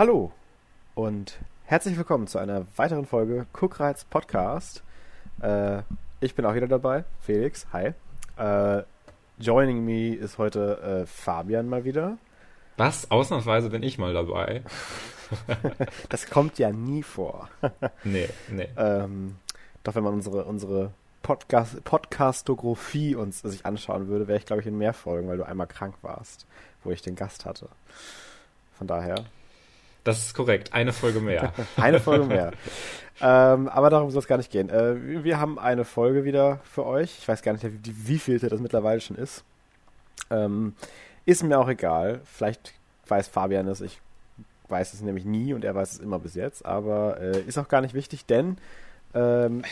Hallo und herzlich willkommen zu einer weiteren Folge Cookreiz Podcast. Äh, ich bin auch wieder dabei, Felix. Hi. Äh, joining me ist heute äh, Fabian mal wieder. Was? Ausnahmsweise bin ich mal dabei. das kommt ja nie vor. nee, nee. Ähm, doch wenn man unsere, unsere Podcast, Podcastographie uns sich anschauen würde, wäre ich, glaube ich, in mehr Folgen, weil du einmal krank warst, wo ich den Gast hatte. Von daher. Das ist korrekt. Eine Folge mehr. eine Folge mehr. ähm, aber darum soll es gar nicht gehen. Äh, wir haben eine Folge wieder für euch. Ich weiß gar nicht, wie, wie vielte das mittlerweile schon ist. Ähm, ist mir auch egal. Vielleicht weiß Fabian es. Ich weiß es nämlich nie und er weiß es immer bis jetzt. Aber äh, ist auch gar nicht wichtig, denn ähm,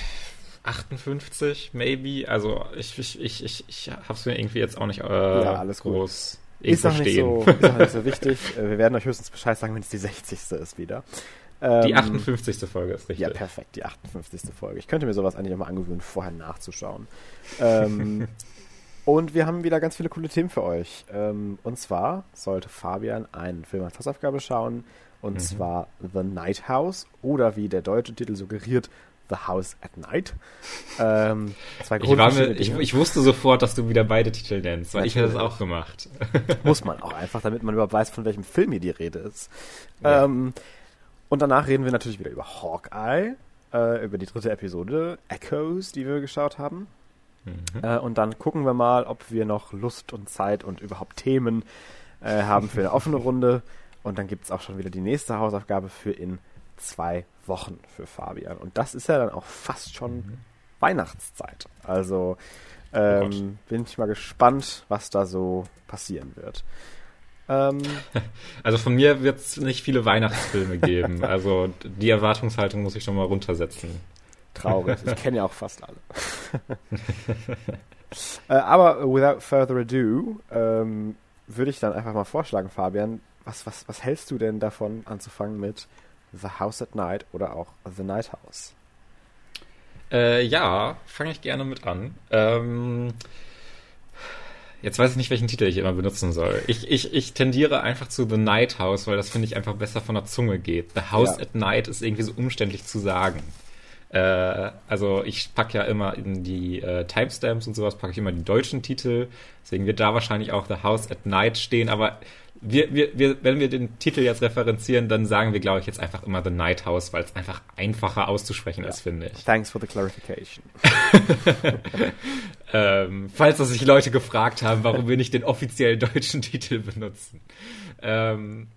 58, maybe. Also ich, ich, ich, ich, ich hab's mir irgendwie jetzt auch nicht äh, ja, alles groß gut. Ist auch, nicht so, ist auch nicht so wichtig. Äh, wir werden euch höchstens Bescheid sagen, wenn es die 60. ist wieder. Ähm, die 58. Folge ist richtig. Ja, perfekt, die 58. Folge. Ich könnte mir sowas eigentlich immer angewöhnen, vorher nachzuschauen. ähm, und wir haben wieder ganz viele coole Themen für euch. Ähm, und zwar sollte Fabian einen Film als Hausaufgabe schauen. Und mhm. zwar The Night House oder wie der deutsche Titel suggeriert, The House at Night. Ähm, zwei ich, war mir, ich, ich, wusste sofort, dass du wieder beide Titel nennst, weil Natürlich. ich hätte das auch gemacht. Muss man auch einfach, damit man überhaupt weiß, von welchem Film hier die Rede ist. Ja. Ähm, und danach reden wir natürlich wieder über Hawkeye, äh, über die dritte Episode, Echoes, die wir geschaut haben. Mhm. Äh, und dann gucken wir mal, ob wir noch Lust und Zeit und überhaupt Themen äh, haben für eine offene Runde. Und dann gibt es auch schon wieder die nächste Hausaufgabe für in zwei Wochen für Fabian. Und das ist ja dann auch fast schon mhm. Weihnachtszeit. Also ähm, oh bin ich mal gespannt, was da so passieren wird. Ähm, also von mir wird es nicht viele Weihnachtsfilme geben. also die Erwartungshaltung muss ich schon mal runtersetzen. Traurig. Ich kenne ja auch fast alle. äh, aber without further ado ähm, würde ich dann einfach mal vorschlagen, Fabian, was, was, was hältst du denn davon anzufangen mit The House at Night oder auch The Night House? Äh, ja, fange ich gerne mit an. Ähm, jetzt weiß ich nicht, welchen Titel ich immer benutzen soll. Ich, ich, ich tendiere einfach zu The Night House, weil das finde ich einfach besser von der Zunge geht. The House ja. at Night ist irgendwie so umständlich zu sagen. Äh, also ich packe ja immer in die äh, Timestamps und sowas, packe ich immer die deutschen Titel. Deswegen wird da wahrscheinlich auch The House at Night stehen. Aber wir, wir, wir, wenn wir den Titel jetzt referenzieren, dann sagen wir, glaube ich, jetzt einfach immer The Night House, weil es einfach einfacher auszusprechen ja. ist, finde ich. Thanks for the clarification. ähm, falls das sich Leute gefragt haben, warum wir nicht den offiziellen deutschen Titel benutzen. Ähm,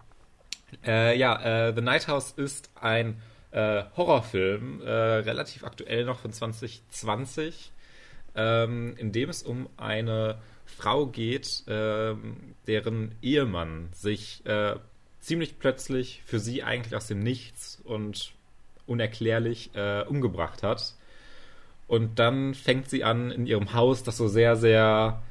äh, ja, äh, The Night House ist ein äh, Horrorfilm, äh, relativ aktuell noch von 2020, ähm, in dem es um eine Frau geht, äh, deren Ehemann sich äh, ziemlich plötzlich für sie eigentlich aus dem Nichts und unerklärlich äh, umgebracht hat. Und dann fängt sie an in ihrem Haus, das so sehr, sehr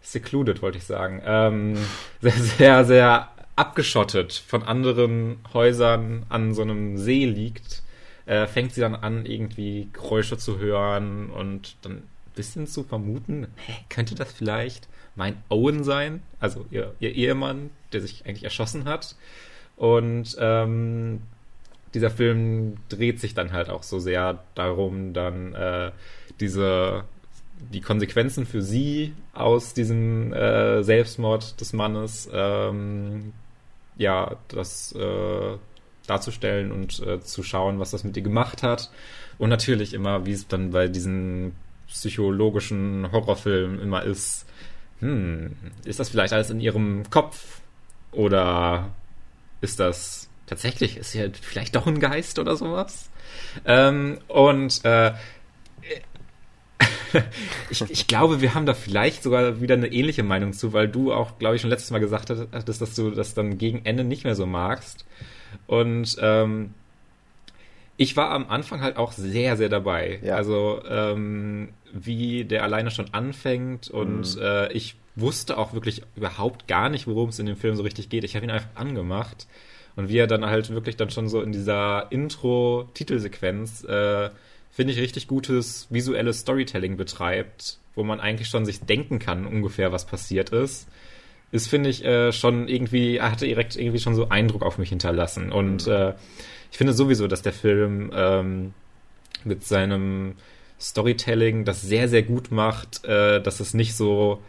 secluded, wollte ich sagen, ähm, sehr, sehr, sehr abgeschottet von anderen Häusern an so einem See liegt, äh, fängt sie dann an, irgendwie Geräusche zu hören und dann bisschen zu vermuten, hä, könnte das vielleicht mein Owen sein, also ihr, ihr Ehemann, der sich eigentlich erschossen hat. Und ähm, dieser Film dreht sich dann halt auch so sehr darum, dann äh, diese die Konsequenzen für sie aus diesem äh, Selbstmord des Mannes ähm, ja das äh, darzustellen und äh, zu schauen, was das mit ihr gemacht hat. Und natürlich immer, wie es dann bei diesen psychologischen Horrorfilm immer ist, hm, ist das vielleicht alles in ihrem Kopf? Oder ist das tatsächlich, ist hier vielleicht doch ein Geist oder sowas? Ähm, und äh, ich, ich, glaube, wir haben da vielleicht sogar wieder eine ähnliche Meinung zu, weil du auch, glaube ich, schon letztes Mal gesagt hattest, dass du das dann gegen Ende nicht mehr so magst. Und ähm, ich war am Anfang halt auch sehr, sehr dabei. Ja. Also ähm, wie der alleine schon anfängt und mhm. äh, ich wusste auch wirklich überhaupt gar nicht, worum es in dem Film so richtig geht. Ich habe ihn einfach angemacht und wie er dann halt wirklich dann schon so in dieser Intro-Titelsequenz äh, finde ich richtig gutes visuelles Storytelling betreibt, wo man eigentlich schon sich denken kann ungefähr, was passiert ist. ist, finde ich, äh, schon irgendwie, er hatte direkt irgendwie schon so Eindruck auf mich hinterlassen. Und mhm. äh, ich finde sowieso, dass der Film ähm, mit seinem Storytelling das sehr, sehr gut macht, äh, dass es nicht so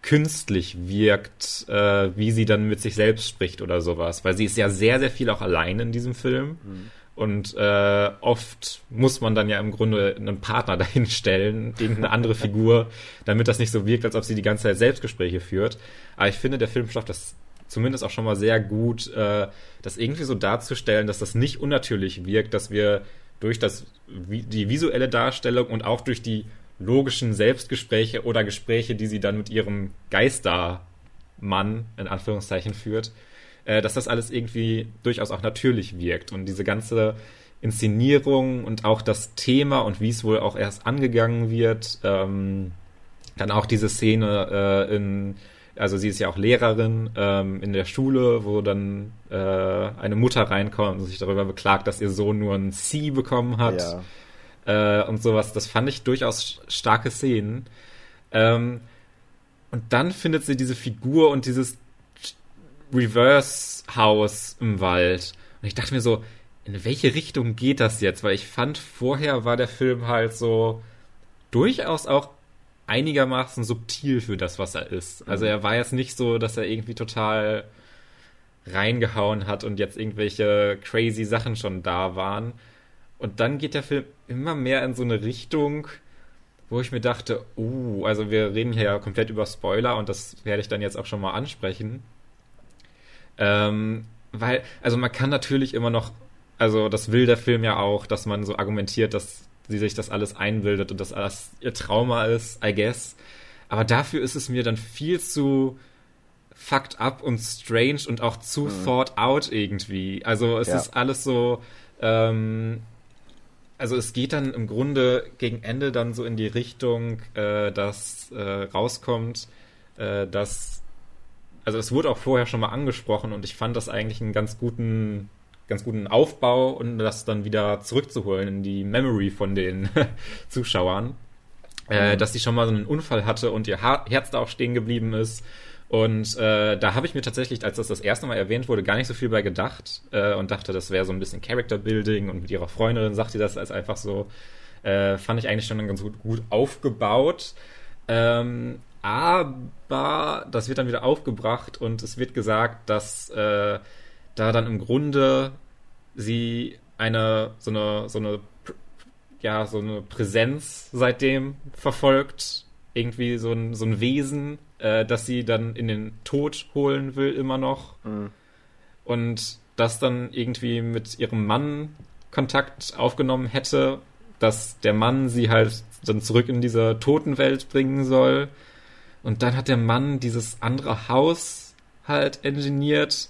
künstlich wirkt, äh, wie sie dann mit sich selbst spricht oder sowas. Weil sie ist ja sehr, sehr viel auch allein in diesem Film. Mhm. Und äh, oft muss man dann ja im Grunde einen Partner dahin stellen, irgendeine andere Figur, damit das nicht so wirkt, als ob sie die ganze Zeit Selbstgespräche führt. Aber ich finde, der Film schafft das zumindest auch schon mal sehr gut, äh, das irgendwie so darzustellen, dass das nicht unnatürlich wirkt, dass wir durch das, die visuelle Darstellung und auch durch die logischen Selbstgespräche oder Gespräche, die sie dann mit ihrem Geistermann in Anführungszeichen führt, äh, dass das alles irgendwie durchaus auch natürlich wirkt und diese ganze Inszenierung und auch das Thema und wie es wohl auch erst angegangen wird, ähm, dann auch diese Szene äh, in also sie ist ja auch Lehrerin ähm, in der Schule, wo dann äh, eine Mutter reinkommt und sich darüber beklagt, dass ihr Sohn nur ein C bekommen hat ja. äh, und sowas. Das fand ich durchaus starke Szenen. Ähm, und dann findet sie diese Figur und dieses Reverse-Haus im Wald. Und ich dachte mir so, in welche Richtung geht das jetzt? Weil ich fand, vorher war der Film halt so durchaus auch einigermaßen subtil für das, was er ist. Also mhm. er war jetzt nicht so, dass er irgendwie total reingehauen hat und jetzt irgendwelche crazy Sachen schon da waren. Und dann geht der Film immer mehr in so eine Richtung, wo ich mir dachte, uh, also wir reden hier ja komplett über Spoiler und das werde ich dann jetzt auch schon mal ansprechen. Ähm, weil, also man kann natürlich immer noch, also das will der Film ja auch, dass man so argumentiert, dass sie sich das alles einbildet und das alles ihr Trauma ist, I guess. Aber dafür ist es mir dann viel zu fucked up und strange und auch zu mhm. thought out irgendwie. Also es ja. ist alles so, ähm, also es geht dann im Grunde gegen Ende dann so in die Richtung, äh, dass äh, rauskommt, äh, dass, also es wurde auch vorher schon mal angesprochen und ich fand das eigentlich einen ganz guten ganz guten Aufbau und das dann wieder zurückzuholen in die Memory von den Zuschauern. Äh, mhm. dass sie schon mal so einen Unfall hatte und ihr ha Herz da auch stehen geblieben ist. Und äh, da habe ich mir tatsächlich, als das das erste Mal erwähnt wurde, gar nicht so viel bei gedacht äh, und dachte, das wäre so ein bisschen Character Building und mit ihrer Freundin sagt sie das als einfach so. Äh, fand ich eigentlich schon ganz gut, gut aufgebaut. Ähm, aber das wird dann wieder aufgebracht und es wird gesagt, dass äh, da dann im Grunde sie eine so eine so eine ja so eine Präsenz seitdem verfolgt irgendwie so ein so ein Wesen äh, das sie dann in den Tod holen will immer noch mhm. und das dann irgendwie mit ihrem Mann Kontakt aufgenommen hätte dass der Mann sie halt dann zurück in diese Totenwelt bringen soll und dann hat der Mann dieses andere Haus halt engineiert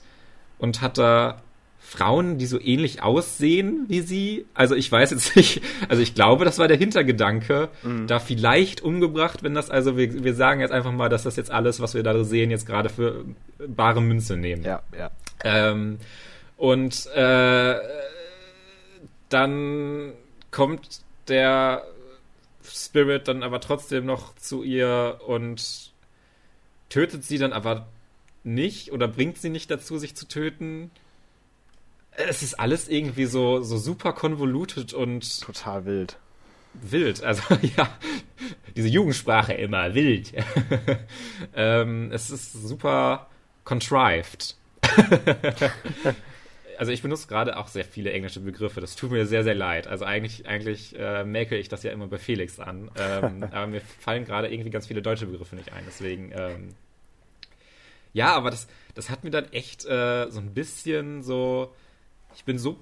und hat da Frauen, die so ähnlich aussehen wie sie. Also ich weiß jetzt nicht, also ich glaube, das war der Hintergedanke, mhm. da vielleicht umgebracht, wenn das, also wir, wir sagen jetzt einfach mal, dass das jetzt alles, was wir da sehen, jetzt gerade für bare Münze nehmen. Ja, ja. Ähm, und äh, dann kommt der Spirit dann aber trotzdem noch zu ihr und tötet sie dann aber nicht oder bringt sie nicht dazu, sich zu töten. Es ist alles irgendwie so, so super konvolutet und. Total wild. Wild, also ja, diese Jugendsprache immer, wild. ähm, es ist super contrived. also ich benutze gerade auch sehr viele englische Begriffe. Das tut mir sehr, sehr leid. Also eigentlich, eigentlich äh, merke ich das ja immer bei Felix an. Ähm, aber mir fallen gerade irgendwie ganz viele deutsche Begriffe nicht ein. Deswegen ähm, ja, aber das, das hat mir dann echt äh, so ein bisschen so. Ich bin so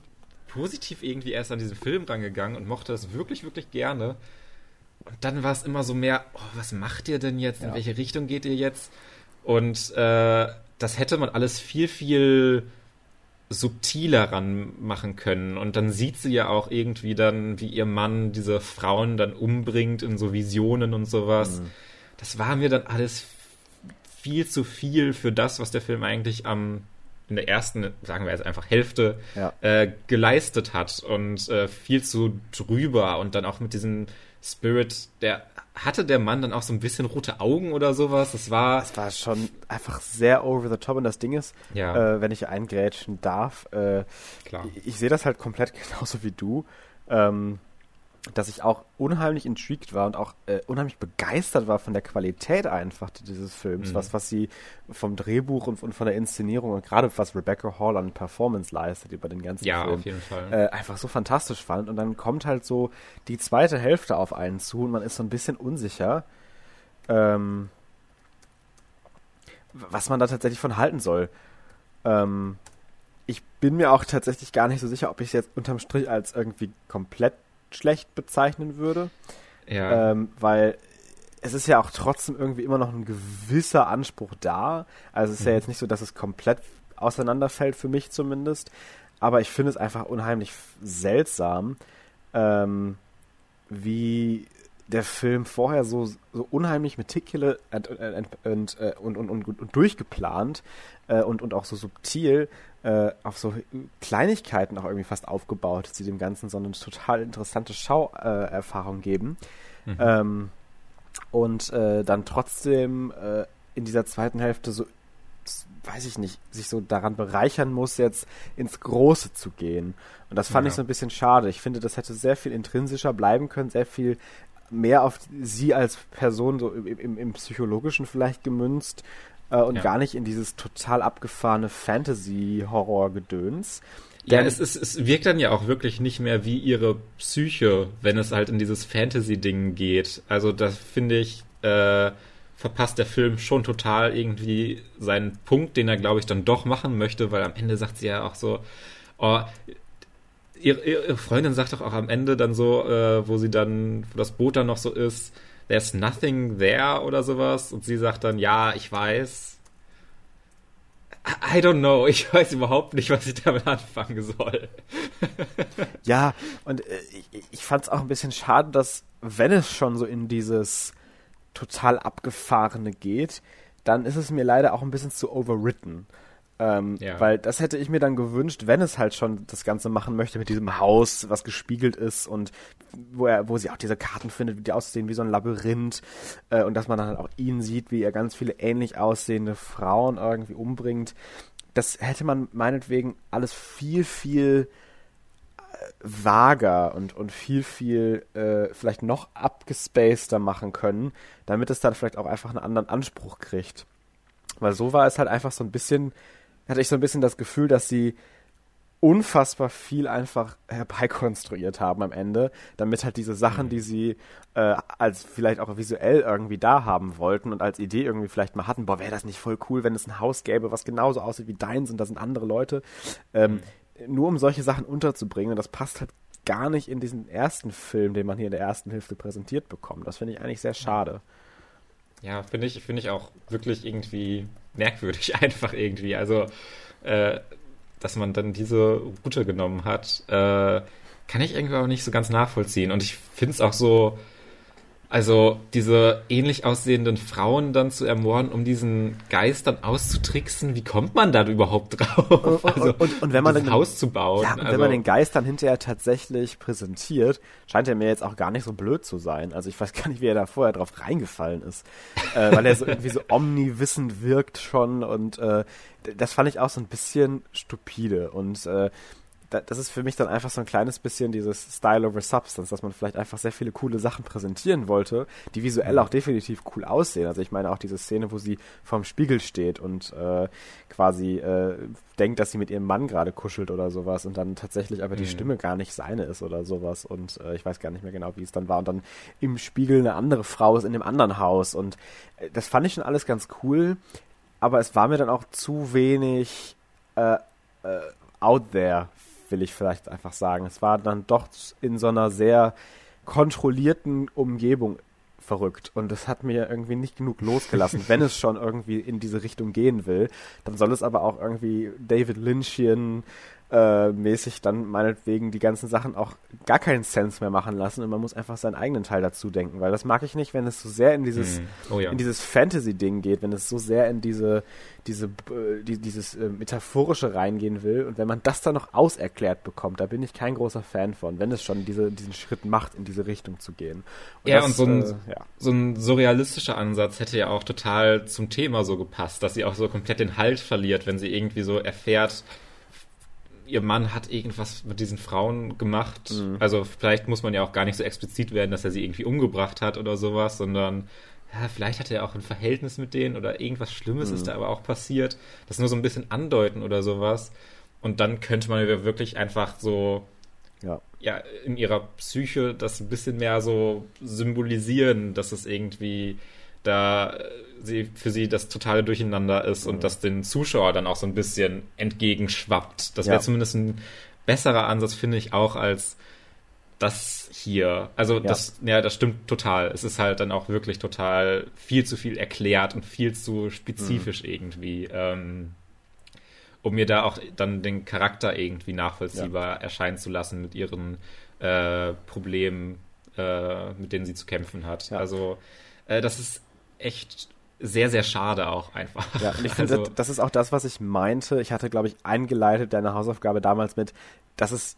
positiv irgendwie erst an diesen Film rangegangen und mochte das wirklich, wirklich gerne. Und dann war es immer so mehr, oh, was macht ihr denn jetzt? In welche Richtung geht ihr jetzt? Und äh, das hätte man alles viel, viel subtiler ranmachen können. Und dann sieht sie ja auch irgendwie dann, wie ihr Mann diese Frauen dann umbringt in so Visionen und sowas. Mhm. Das war mir dann alles viel zu viel für das, was der Film eigentlich am in der ersten, sagen wir jetzt einfach Hälfte, ja. äh, geleistet hat und äh, viel zu drüber und dann auch mit diesem Spirit, der hatte der Mann dann auch so ein bisschen rote Augen oder sowas? Das war. Das war schon einfach sehr over the top. Und das Ding ist, Ja. äh, wenn ich eingrätschen darf, äh, Klar. ich, ich sehe das halt komplett genauso wie du. Ähm, dass ich auch unheimlich intrigued war und auch äh, unheimlich begeistert war von der Qualität einfach dieses Films, Mhm. was, was sie vom Drehbuch und, und von der Inszenierung und gerade was Rebecca Hall an Performance leistet über den ganzen Ja, Film auf jeden Fall. äh, einfach so fantastisch fand. Und dann kommt halt so die zweite Hälfte auf einen zu und man ist so ein bisschen unsicher, ähm, was man da tatsächlich von halten soll. Ähm, ich bin mir auch tatsächlich gar nicht so sicher, ob ich es jetzt unterm Strich als irgendwie komplett schlecht bezeichnen würde, ja. ähm, weil es ist ja auch trotzdem irgendwie immer noch ein gewisser Anspruch da. Also es ist ja Mhm. jetzt nicht so, dass es komplett auseinanderfällt, für mich zumindest. Aber ich finde es einfach unheimlich seltsam, ähm, wie der Film vorher so, so unheimlich meticulous und, und, und, äh, und, und, und, durchgeplant äh, und, und auch so subtil äh, auf so Kleinigkeiten auch irgendwie fast aufgebaut, die dem Ganzen so eine total interessante Schauerfahrung äh, Erfahrung geben. Mhm. Ähm, und äh, dann trotzdem äh, in dieser zweiten Hälfte so, weiß ich nicht, sich so daran bereichern muss, jetzt ins Große zu gehen. Und das fand Ja. ich so ein bisschen schade. Ich finde, das hätte sehr viel intrinsischer bleiben können, sehr viel mehr auf sie als Person so im, im, im Psychologischen vielleicht gemünzt äh, und Ja. gar nicht in dieses total abgefahrene Fantasy-Horror-Gedöns. Ja, es, ist, es wirkt dann ja auch wirklich nicht mehr wie ihre Psyche, wenn es halt in dieses Fantasy-Ding geht. Also das finde ich, äh, verpasst der Film schon total irgendwie seinen Punkt, den er, glaube ich, dann doch machen möchte, weil am Ende sagt sie ja auch so, oh, ihre, ihre Freundin sagt doch auch am Ende dann so, äh, wo sie dann, wo das Boot dann noch so ist, there's nothing there oder sowas. Und sie sagt dann, ja, ich weiß. I don't know. Ich weiß überhaupt nicht, was ich damit anfangen soll. Ja, und äh, ich, ich fand es auch ein bisschen schade, dass, wenn es schon so in dieses total abgefahrene geht, dann ist es mir leider auch ein bisschen zu overwritten. Ähm, Ja. Weil das hätte ich mir dann gewünscht, wenn es halt schon das Ganze machen möchte mit diesem Haus, was gespiegelt ist und wo er, wo sie auch diese Karten findet, die aussehen wie so ein Labyrinth äh, und dass man dann halt auch ihn sieht, wie er ganz viele ähnlich aussehende Frauen irgendwie umbringt. Das hätte man meinetwegen alles viel, viel vager und, und viel, viel äh, vielleicht noch abgespaceder machen können, damit es dann vielleicht auch einfach einen anderen Anspruch kriegt. Weil so war es halt einfach so ein bisschen, hatte ich so ein bisschen das Gefühl, dass sie unfassbar viel einfach herbeikonstruiert haben am Ende, damit halt diese Sachen, die sie äh, als vielleicht auch visuell irgendwie da haben wollten und als Idee irgendwie vielleicht mal hatten, boah, wäre das nicht voll cool, wenn es ein Haus gäbe, was genauso aussieht wie deins und da sind andere Leute, ähm, nur um solche Sachen unterzubringen und das passt halt gar nicht in diesen ersten Film, den man hier in der ersten Hälfte präsentiert bekommt. Das finde ich eigentlich sehr schade. Ja, finde ich, finde ich auch wirklich irgendwie merkwürdig, einfach irgendwie. Also, äh, dass man dann diese Route genommen hat, äh, kann ich irgendwie auch nicht so ganz nachvollziehen. Und ich finde es auch so, also diese ähnlich aussehenden Frauen dann zu ermorden, um diesen Geist dann auszutricksen, wie kommt man da überhaupt drauf? Und- Also, und- und wenn man den- Haus zu bauen. Ja, und also, wenn man den Geist dann hinterher tatsächlich präsentiert, scheint er mir jetzt auch gar nicht so blöd zu sein. Also ich weiß gar nicht, wie er da vorher drauf reingefallen ist. äh, weil er so irgendwie so omniwissend wirkt schon und äh, das fand ich auch so ein bisschen stupide. Und äh, das ist für mich dann einfach so ein kleines bisschen dieses Style over Substance, dass man vielleicht einfach sehr viele coole Sachen präsentieren wollte, die visuell auch definitiv cool aussehen. Also ich meine auch diese Szene, wo sie vorm Spiegel steht und äh, quasi äh, denkt, dass sie mit ihrem Mann gerade kuschelt oder sowas und dann tatsächlich aber die Mhm. Stimme gar nicht seine ist oder sowas und äh, ich weiß gar nicht mehr genau, wie es dann war und dann im Spiegel eine andere Frau ist in dem anderen Haus und äh, das fand ich schon alles ganz cool, aber es war mir dann auch zu wenig äh, äh, out there, will ich vielleicht einfach sagen. Es war dann doch in so einer sehr kontrollierten Umgebung verrückt und es hat mir irgendwie nicht genug losgelassen. Wenn es schon irgendwie in diese Richtung gehen will, dann soll es aber auch irgendwie David Lynchian äh, mäßig dann meinetwegen die ganzen Sachen auch gar keinen Sense mehr machen lassen und man muss einfach seinen eigenen Teil dazu denken, weil das mag ich nicht, wenn es so sehr in dieses, Hm. Oh ja. in dieses Fantasy-Ding geht, wenn es so sehr in diese, diese, äh, die, dieses äh, Metaphorische reingehen will und wenn man das dann noch auserklärt bekommt, da bin ich kein großer Fan von, wenn es schon diese, diesen Schritt macht, in diese Richtung zu gehen. Ja, das, und so ein, äh, ja. so ein surrealistischer Ansatz hätte ja auch total zum Thema so gepasst, dass sie auch so komplett den Halt verliert, wenn sie irgendwie so erfährt, ihr Mann hat irgendwas mit diesen Frauen gemacht. Mhm. Also vielleicht muss man ja auch gar nicht so explizit werden, dass er sie irgendwie umgebracht hat oder sowas, sondern ja, vielleicht hat er auch ein Verhältnis mit denen oder irgendwas Schlimmes Mhm. ist da aber auch passiert. Das nur so ein bisschen andeuten oder sowas. Und dann könnte man ja wirklich einfach so ja. ja, in ihrer Psyche das ein bisschen mehr so symbolisieren, dass es irgendwie da sie, für sie das totale Durcheinander ist Mhm. und dass den Zuschauer dann auch so ein bisschen entgegenschwappt. Das Ja. wäre zumindest ein besserer Ansatz, finde ich, auch als das hier. Also das, ja, das stimmt total. Es ist halt dann auch wirklich total viel zu viel erklärt und viel zu spezifisch Mhm. irgendwie. Ähm, um mir da auch dann den Charakter irgendwie nachvollziehbar erscheinen zu lassen mit ihren äh, Problemen, äh, mit denen sie zu kämpfen hat. Ja. Also äh, das ist echt sehr, sehr schade auch einfach. Ja, und ich finde, also, das, das ist auch das, was ich meinte. Ich hatte, glaube ich, eingeleitet deine Hausaufgabe damals mit, dass es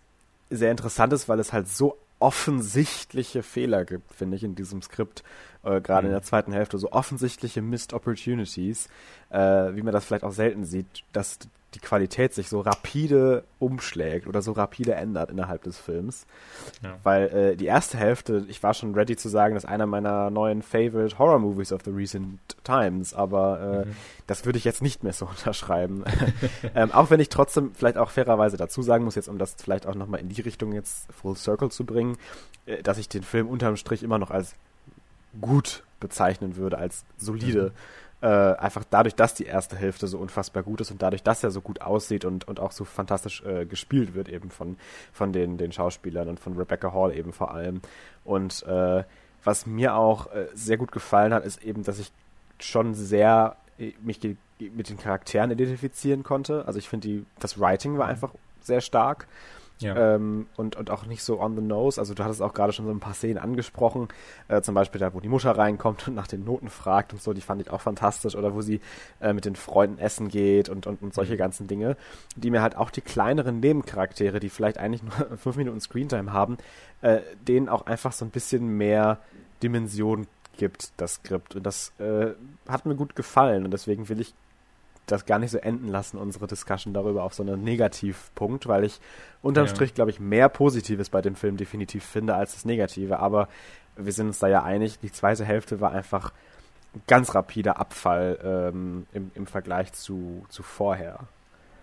sehr interessant ist, weil es halt so offensichtliche Fehler gibt, finde ich, in diesem Skript, äh, gerade in Mhm. der zweiten Hälfte, so offensichtliche Missed Opportunities, äh, wie man das vielleicht auch selten sieht, dass die Qualität sich so rapide umschlägt oder so rapide ändert innerhalb des Films. Ja. Weil äh, die erste Hälfte, ich war schon ready zu sagen, das ist einer meiner neuen Favorite Horror Movies of the recent times, aber äh, Mhm. das würde ich jetzt nicht mehr so unterschreiben. ähm, auch wenn ich trotzdem vielleicht auch fairerweise dazu sagen muss, jetzt um das vielleicht auch nochmal in die Richtung jetzt Full Circle zu bringen, äh, dass ich den Film unterm Strich immer noch als gut bezeichnen würde, als solide. Äh, einfach dadurch, dass die erste Hälfte so unfassbar gut ist und dadurch, dass er so gut aussieht und, und auch so fantastisch äh, gespielt wird eben von, von den, den Schauspielern und von Rebecca Hall eben vor allem. Und äh, was mir auch äh, sehr gut gefallen hat, ist eben, dass ich schon sehr äh, mich mit den Charakteren identifizieren konnte. Also ich finde, das Writing war einfach sehr stark ja. ähm, und, und auch nicht so on the nose. Also du hattest auch gerade schon so ein paar Szenen angesprochen, äh, zum Beispiel da, wo die Mutter reinkommt und nach den Noten fragt und so, die fand ich auch fantastisch. Oder wo sie äh, mit den Freunden essen geht und, und, und solche ganzen Dinge, die mir halt auch die kleineren Nebencharaktere, die vielleicht eigentlich nur fünf Minuten Screentime haben, äh, denen auch einfach so ein bisschen mehr Dimension gibt, das Skript. Und das äh, hat mir gut gefallen und deswegen will ich das gar nicht so enden lassen, unsere Discussion darüber auf so einen Negativpunkt, weil ich unterm Ja. Strich, glaube ich, mehr Positives bei dem Film definitiv finde als das Negative. Aber wir sind uns da ja einig, die zweite Hälfte war einfach ein ganz rapider Abfall ähm, im, im Vergleich zu, zu vorher.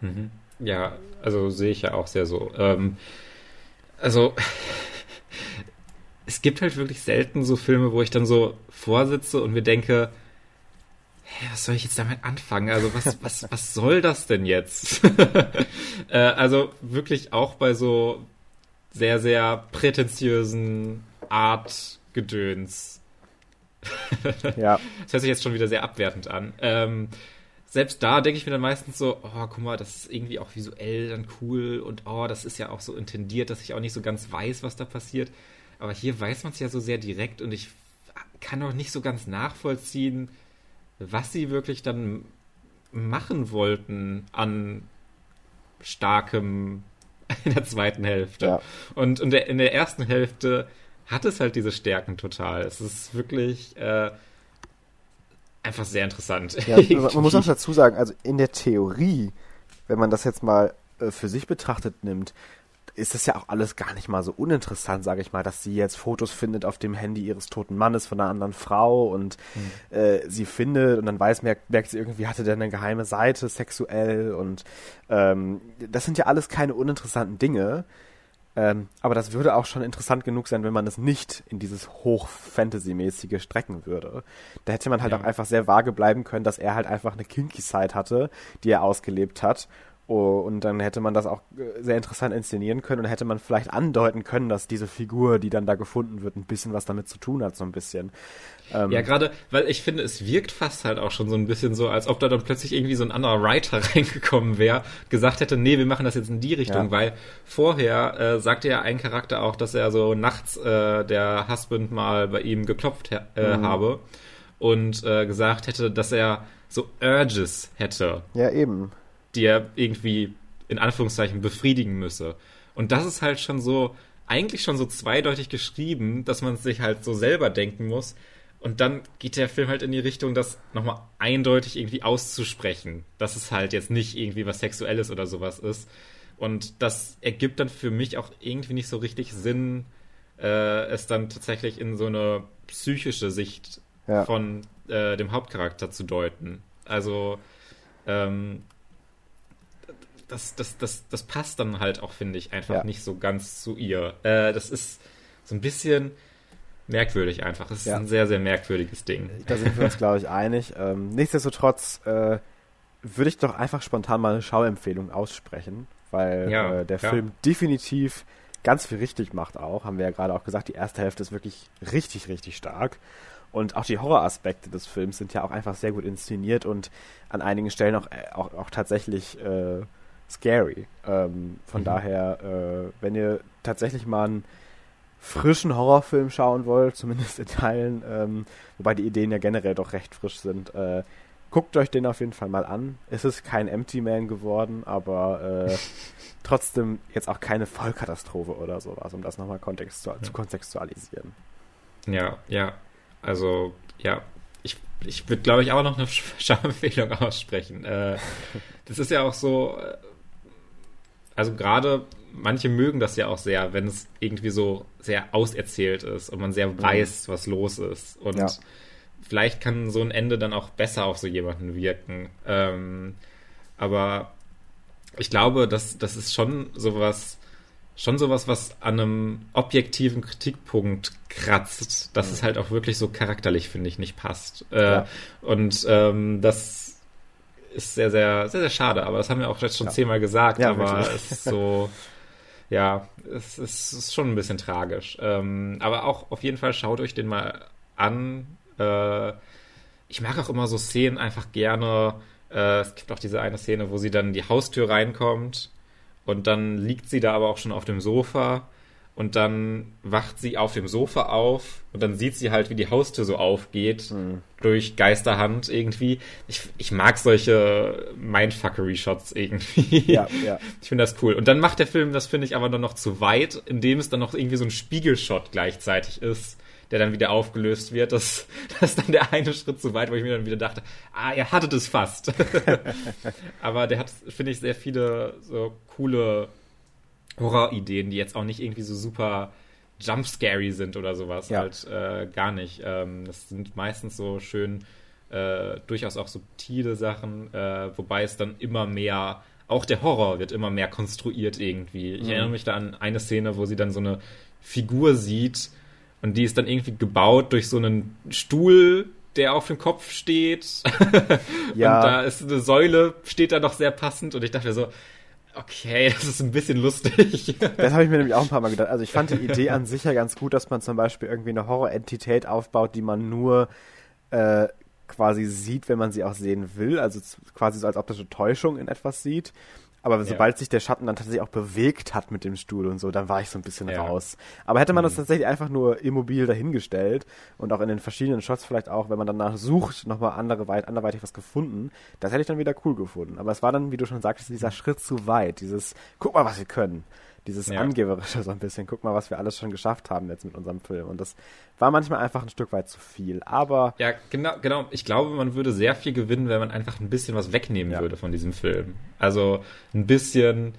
Mhm. Ja, also sehe ich ja auch sehr so. Ähm, also es gibt halt wirklich selten so Filme, wo ich dann so vorsitze und mir denke, hey, was soll ich jetzt damit anfangen? Also was, was, was soll das denn jetzt? äh, also wirklich auch bei so sehr, sehr prätentiösen Art-Gedöns. Ja, Das hört sich jetzt schon wieder sehr abwertend an. Ähm, selbst da denke ich mir dann meistens so, oh, guck mal, das ist irgendwie auch visuell dann cool und oh, das ist ja auch so intendiert, dass ich auch nicht so ganz weiß, was da passiert. Aber hier weiß man es ja so sehr direkt und ich kann auch nicht so ganz nachvollziehen, was sie wirklich dann machen wollten an starkem in der zweiten Hälfte. Ja. Und in der, in der ersten Hälfte hat es halt diese Stärken total. Es ist wirklich äh, einfach sehr interessant. ja man muss auch dazu sagen, also in der Theorie, wenn man das jetzt mal äh, für sich betrachtet nimmt, ist das ja auch alles gar nicht mal so uninteressant, sage ich mal, dass sie jetzt Fotos findet auf dem Handy ihres toten Mannes von einer anderen Frau und äh, sie findet und dann weiß, merkt, merkt sie irgendwie, hatte der eine geheime Seite sexuell und ähm, das sind ja alles keine uninteressanten Dinge. Ähm, aber das würde auch schon interessant genug sein, wenn man es nicht in dieses Hoch-Fantasy-mäßige strecken würde. Da hätte man halt Ja. auch einfach sehr vage bleiben können, dass er halt einfach eine Kinky-Side hatte, die er ausgelebt hat Oh, und dann hätte man das auch äh, sehr interessant inszenieren können und hätte man vielleicht andeuten können, dass diese Figur, die dann da gefunden wird, ein bisschen was damit zu tun hat, so ein bisschen. Ähm, ja, gerade, weil ich finde, es wirkt fast halt auch schon so ein bisschen so, als ob da dann plötzlich irgendwie so ein anderer Writer reingekommen wäre, gesagt hätte, nee, wir machen das jetzt in die Richtung, ja. weil vorher äh, sagte ja ein Charakter auch, dass er so nachts äh, der Husband mal bei ihm geklopft äh, mhm. habe und äh, gesagt hätte, dass er so Urges hätte. Ja, eben die er irgendwie in Anführungszeichen befriedigen müsse. Und das ist halt schon so, eigentlich schon so zweideutig geschrieben, dass man sich halt so selber denken muss. Und dann geht der Film halt in die Richtung, das nochmal eindeutig irgendwie auszusprechen, dass es halt jetzt nicht irgendwie was Sexuelles oder sowas ist. Und das ergibt dann für mich auch irgendwie nicht so richtig Sinn, äh, es dann tatsächlich in so eine psychische Sicht ja. von äh, dem Hauptcharakter zu deuten. Also, ähm, das, das, das, das passt dann halt auch, finde ich, einfach ja. nicht so ganz zu ihr. Äh, das ist so ein bisschen merkwürdig einfach. Es ist ja. ein sehr, sehr merkwürdiges Ding. Da sind wir uns, glaube ich, einig. Ähm, nichtsdestotrotz äh, würde ich doch einfach spontan mal eine Schauempfehlung aussprechen, weil ja, äh, der Film definitiv ganz viel richtig macht auch. Haben wir ja gerade auch gesagt, die erste Hälfte ist wirklich richtig, richtig stark. Und auch die Horroraspekte des Films sind ja auch einfach sehr gut inszeniert und an einigen Stellen auch, äh, auch, auch tatsächlich äh, scary. Ähm, von mhm. daher, äh, wenn ihr tatsächlich mal einen frischen Horrorfilm schauen wollt, zumindest in Teilen, ähm, wobei die Ideen ja generell doch recht frisch sind, äh, guckt euch den auf jeden Fall mal an. Es ist kein Empty Man geworden, aber äh, trotzdem jetzt auch keine Vollkatastrophe oder sowas, um das nochmal kontextu ja. zu kontextualisieren. Ja, ja. Also, ja, ich, ich würde, glaube ich, auch noch eine Schauempfehlung aussprechen. Äh, das ist ja auch so, äh, also gerade manche mögen das ja auch sehr, wenn es irgendwie so sehr auserzählt ist und man sehr mhm. weiß, was los ist. Und ja. vielleicht kann so ein Ende dann auch besser auf so jemanden wirken. Ähm, aber ich glaube, dass das ist schon sowas, schon sowas, was an einem objektiven Kritikpunkt kratzt, dass mhm. es halt auch wirklich so charakterlich, finde ich, nicht passt. Äh, ja. Und ähm, das ist sehr, sehr, sehr, sehr schade, aber das haben wir auch jetzt schon ja. zehnmal gesagt, ja, aber wirklich. es ist so, ja, es ist, ist, schon ein bisschen tragisch. Ähm, aber auch auf jeden Fall schaut euch den mal an. Äh, ich mag auch immer so Szenen einfach gerne. Äh, es gibt auch diese eine Szene, wo sie dann in die Haustür reinkommt und dann liegt sie da aber auch schon auf dem Sofa und dann wacht sie auf dem Sofa auf und dann sieht sie halt, wie die Haustür so aufgeht mhm. durch Geisterhand irgendwie. Ich, ich mag solche Mindfuckery-Shots irgendwie. Ja, ja. Ich finde das cool. Und dann macht der Film das, finde ich, aber dann noch zu weit, indem es dann noch irgendwie so ein Spiegelshot gleichzeitig ist, der dann wieder aufgelöst wird. Das, das ist dann der eine Schritt zu weit, wo ich mir dann wieder dachte, ah, ihr hattet es fast. aber der hat, finde ich, sehr viele so coole Horror-Ideen, die jetzt auch nicht irgendwie so super jumpscary sind oder sowas. Ja. Halt äh, gar nicht. Ähm, das sind meistens so schön äh, durchaus auch subtile Sachen, äh, wobei es dann immer mehr, auch der Horror wird immer mehr konstruiert irgendwie. Ich mhm. erinnere mich da an eine Szene, wo sie dann so eine Figur sieht und die ist dann irgendwie gebaut durch so einen Stuhl, der auf dem Kopf steht. ja. Und da ist eine Säule, steht da noch sehr passend und ich dachte so, Okay, das ist ein bisschen lustig. Das habe ich mir nämlich auch ein paar Mal gedacht. Also ich fand die Idee an sich ja ganz gut, dass man zum Beispiel irgendwie eine Horror-Entität aufbaut, die man nur äh, quasi sieht, wenn man sie auch sehen will. Also quasi so, als ob das eine Täuschung in etwas sieht. Aber sobald ja. sich der Schatten dann tatsächlich auch bewegt hat mit dem Stuhl und so, dann war ich so ein bisschen ja. raus. Aber hätte man mhm. das tatsächlich einfach nur immobil dahingestellt und auch in den verschiedenen Shots vielleicht auch, wenn man danach sucht, nochmal andere weit, anderweitig was gefunden, das hätte ich dann wieder cool gefunden. Aber es war dann, wie du schon sagtest, dieser Schritt zu weit. Dieses, guck mal, was wir können dieses ja. Angeberische so ein bisschen. Guck mal, was wir alles schon geschafft haben jetzt mit unserem Film. Und das war manchmal einfach ein Stück weit zu viel. Aber. Ja, genau, genau. Ich glaube, man würde sehr viel gewinnen, wenn man einfach ein bisschen was wegnehmen ja. würde von diesem Film. Also ein bisschen.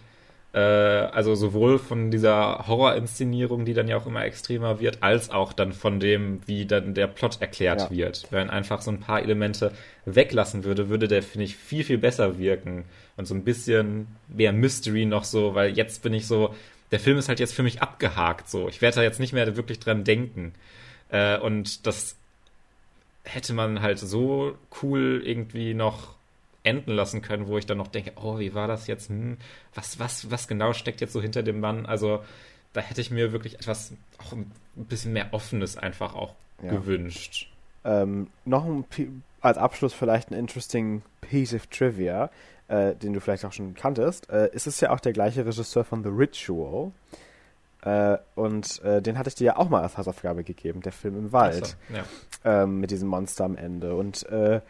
Äh, also sowohl von dieser Horrorinszenierung, die dann ja auch immer extremer wird, als auch dann von dem, wie dann der Plot erklärt ja. wird. Wenn einfach so ein paar Elemente weglassen würde, würde der, finde ich, viel, viel besser wirken und so ein bisschen mehr Mystery noch so, weil jetzt bin ich so, der Film ist halt jetzt für mich abgehakt so. Ich werde da jetzt nicht mehr wirklich dran denken. Äh, und das hätte man halt so cool irgendwie noch enden lassen können, wo ich dann noch denke, oh, wie war das jetzt? Hm, was, was, was genau steckt jetzt so hinter dem Mann? Also da hätte ich mir wirklich etwas, auch ein bisschen mehr Offenes einfach auch ja. gewünscht. Ähm, noch ein, als Abschluss vielleicht ein interesting piece of Trivia, äh, den du vielleicht auch schon kanntest. Äh, ist es ja auch der gleiche Regisseur von The Ritual. Äh, und äh, den hatte ich dir ja auch mal als Hausaufgabe gegeben, der Film im Wald. So, ja. ähm, mit diesem Monster am Ende. Und äh,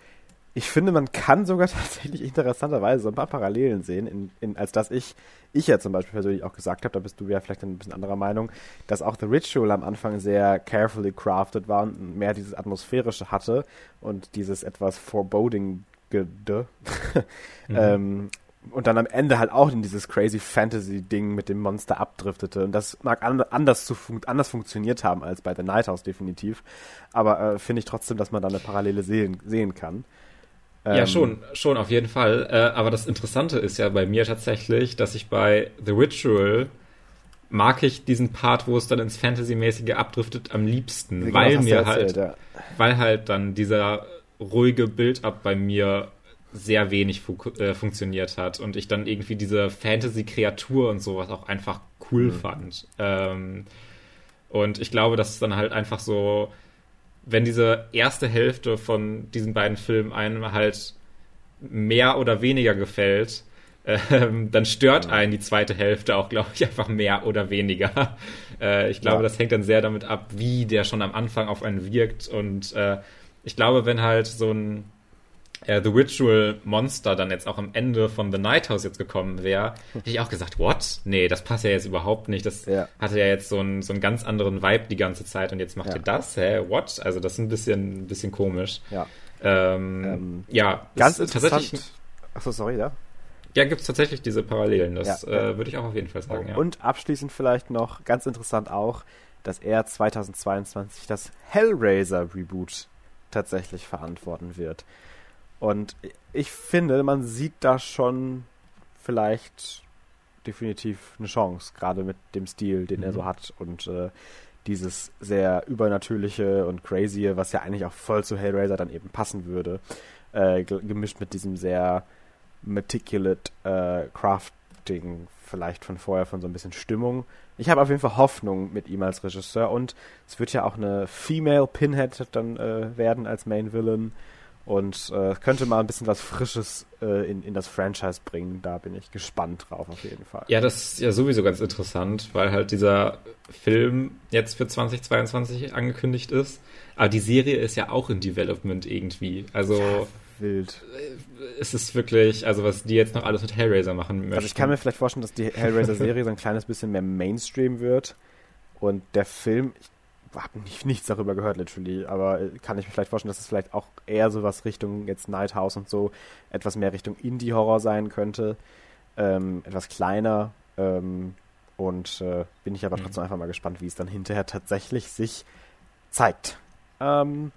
ich finde, man kann sogar tatsächlich interessanterweise so ein paar Parallelen sehen, in, in, als dass ich, ich ja zum Beispiel persönlich auch gesagt habe, da bist du ja vielleicht ein bisschen anderer Meinung, dass auch The Ritual am Anfang sehr carefully crafted war und mehr dieses Atmosphärische hatte und dieses etwas Foreboding mhm. ähm, und dann am Ende halt auch in dieses crazy Fantasy-Ding mit dem Monster abdriftete. Und das mag an, anders, zu fun anders funktioniert haben als bei The Night House definitiv. Aber äh, finde ich trotzdem, dass man da eine Parallele sehen, sehen kann. Ähm, ja, schon, schon auf jeden Fall. Äh, aber das Interessante ist ja bei mir tatsächlich, dass ich bei The Ritual mag ich diesen Part, wo es dann ins Fantasy-mäßige abdriftet, am liebsten, genau, weil mir halt, ja. weil halt dann dieser ruhige Build-up bei mir sehr wenig fu äh, funktioniert hat und ich dann irgendwie diese Fantasy-Kreatur und sowas auch einfach cool mhm. fand. Ähm, und ich glaube, dass es dann halt einfach so, wenn diese erste Hälfte von diesen beiden Filmen einem halt mehr oder weniger gefällt, ähm, dann stört ja. einen die zweite Hälfte auch, glaube ich, einfach mehr oder weniger. Äh, ich glaube, ja. das hängt dann sehr damit ab, wie der schon am Anfang auf einen wirkt. Und äh, ich glaube, wenn halt so ein äh, The Ritual Monster dann jetzt auch am Ende von The Night House jetzt gekommen wäre, hätte ich auch gesagt, what? Nee, das passt ja jetzt überhaupt nicht. Das ja. hatte ja jetzt so einen, so einen ganz anderen Vibe die ganze Zeit und jetzt macht ja. ihr das? Hä? What? Also das ist ein bisschen, ein bisschen komisch. Ja. Ähm, ähm, ja, ganz interessant. Achso, sorry, ja. Ja, gibt es tatsächlich diese Parallelen. Das ja, äh, würde ich auch auf jeden Fall sagen, ja. Und abschließend vielleicht noch, ganz interessant auch, dass er 2022 das Hellraiser Reboot tatsächlich verantworten wird. Und ich finde, man sieht da schon vielleicht definitiv eine Chance, gerade mit dem Stil, den mhm. er so hat und äh, dieses sehr übernatürliche und crazy, was ja eigentlich auch voll zu Hellraiser dann eben passen würde, äh, gemischt mit diesem sehr meticulate äh, Crafting vielleicht von vorher, von so ein bisschen Stimmung. Ich habe auf jeden Fall Hoffnung mit ihm als Regisseur und es wird ja auch eine Female Pinhead dann äh, werden als Main Villain. Und äh, könnte mal ein bisschen was Frisches äh, in, in das Franchise bringen. Da bin ich gespannt drauf auf jeden Fall. Ja, das ist ja sowieso ganz interessant, weil halt dieser Film jetzt für 2022 angekündigt ist. Aber die Serie ist ja auch in Development irgendwie. Also ja, wild. Äh, es ist wirklich, also was die jetzt noch alles mit Hellraiser machen möchten. Also ich kann mir vielleicht vorstellen, dass die Hellraiser-Serie so ein kleines bisschen mehr Mainstream wird. Und der Film, ich habe nicht, nichts darüber gehört, literally, aber äh, kann ich mir vielleicht vorstellen, dass es vielleicht auch eher so was Richtung jetzt Night House und so, etwas mehr Richtung Indie-Horror sein könnte, ähm, etwas kleiner, ähm, und äh, bin ich aber mhm. trotzdem einfach mal gespannt, wie es dann hinterher tatsächlich sich zeigt. Ähm,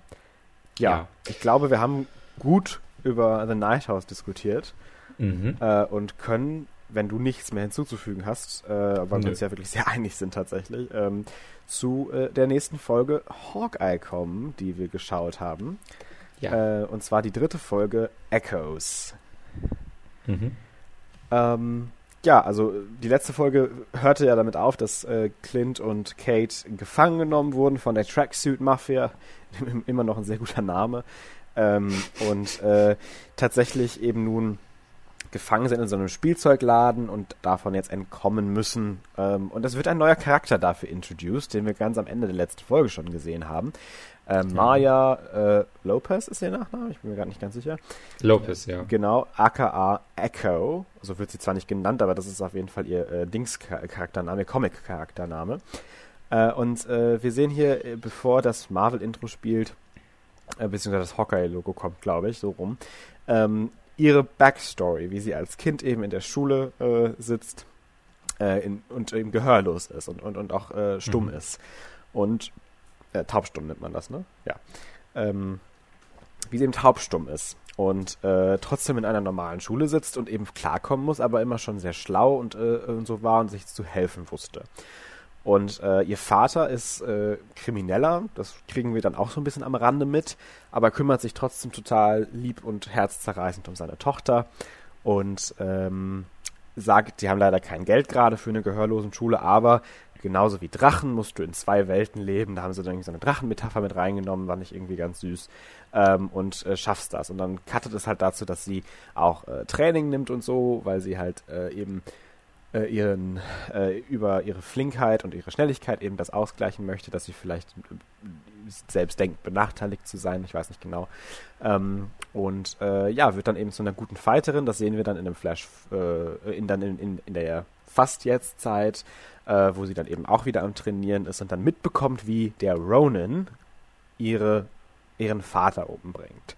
ja, ja, ich glaube, wir haben gut über The Night House diskutiert mhm. äh, und können, wenn du nichts mehr hinzuzufügen hast, äh, weil Nö. wir uns ja wirklich sehr einig sind tatsächlich, ähm, zu äh, der nächsten Folge Hawkeye kommen, die wir geschaut haben. Ja. Äh, und zwar die dritte Folge Echoes. Mhm. Ähm, ja, also die letzte Folge hörte ja damit auf, dass äh, Clint und Kate gefangen genommen wurden von der Tracksuit Mafia. Immer noch ein sehr guter Name. Ähm, und äh, tatsächlich eben nun gefangen sind in so einem Spielzeugladen und davon jetzt entkommen müssen. Ähm, und es wird ein neuer Charakter dafür introduced, den wir ganz am Ende der letzten Folge schon gesehen haben. Mhm. Maya äh, Lopez ist ihr Nachname, ich bin mir gar nicht ganz sicher. Lopez, ja. Genau, aka Echo. So wird sie zwar nicht genannt, aber das ist auf jeden Fall ihr äh, Dings-Charaktername, Comic-Charaktername. Äh, und äh, wir sehen hier, äh, bevor das Marvel-Intro spielt, äh, beziehungsweise das Hawkeye-Logo kommt, glaube ich, so rum, ähm, ihre Backstory, wie sie als Kind eben in der Schule äh, sitzt äh, in, und eben gehörlos ist und, und, und auch äh, stumm mhm. ist. Und äh, taubstumm nennt man das, ne? Ja. Ähm, wie sie eben taubstumm ist und äh, trotzdem in einer normalen Schule sitzt und eben klarkommen muss, aber immer schon sehr schlau und, äh, und so war und sich zu helfen wusste. Und äh, ihr Vater ist äh, Krimineller, das kriegen wir dann auch so ein bisschen am Rande mit, aber kümmert sich trotzdem total lieb und herzzerreißend um seine Tochter und ähm, sagt, die haben leider kein Geld gerade für eine Gehörlosenschule, aber genauso wie Drachen musst du in zwei Welten leben. Da haben sie dann so eine Drachenmetapher mit reingenommen, fand ich irgendwie ganz süß. Ähm, und äh, schaffst das. Und dann cuttet es halt dazu, dass sie auch äh, Training nimmt und so, weil sie halt äh, eben äh, ihren äh, über ihre Flinkheit und ihre Schnelligkeit eben das ausgleichen möchte, dass sie vielleicht äh, selbst denkt, benachteiligt zu sein, ich weiß nicht genau. Ähm, und äh, ja, wird dann eben zu einer guten Fighterin, das sehen wir dann in dem Flash, äh, in, dann in, in, in der fast jetzt Zeit, äh, wo sie dann eben auch wieder am Trainieren ist und dann mitbekommt, wie der Ronan ihre, ihren Vater umbringt.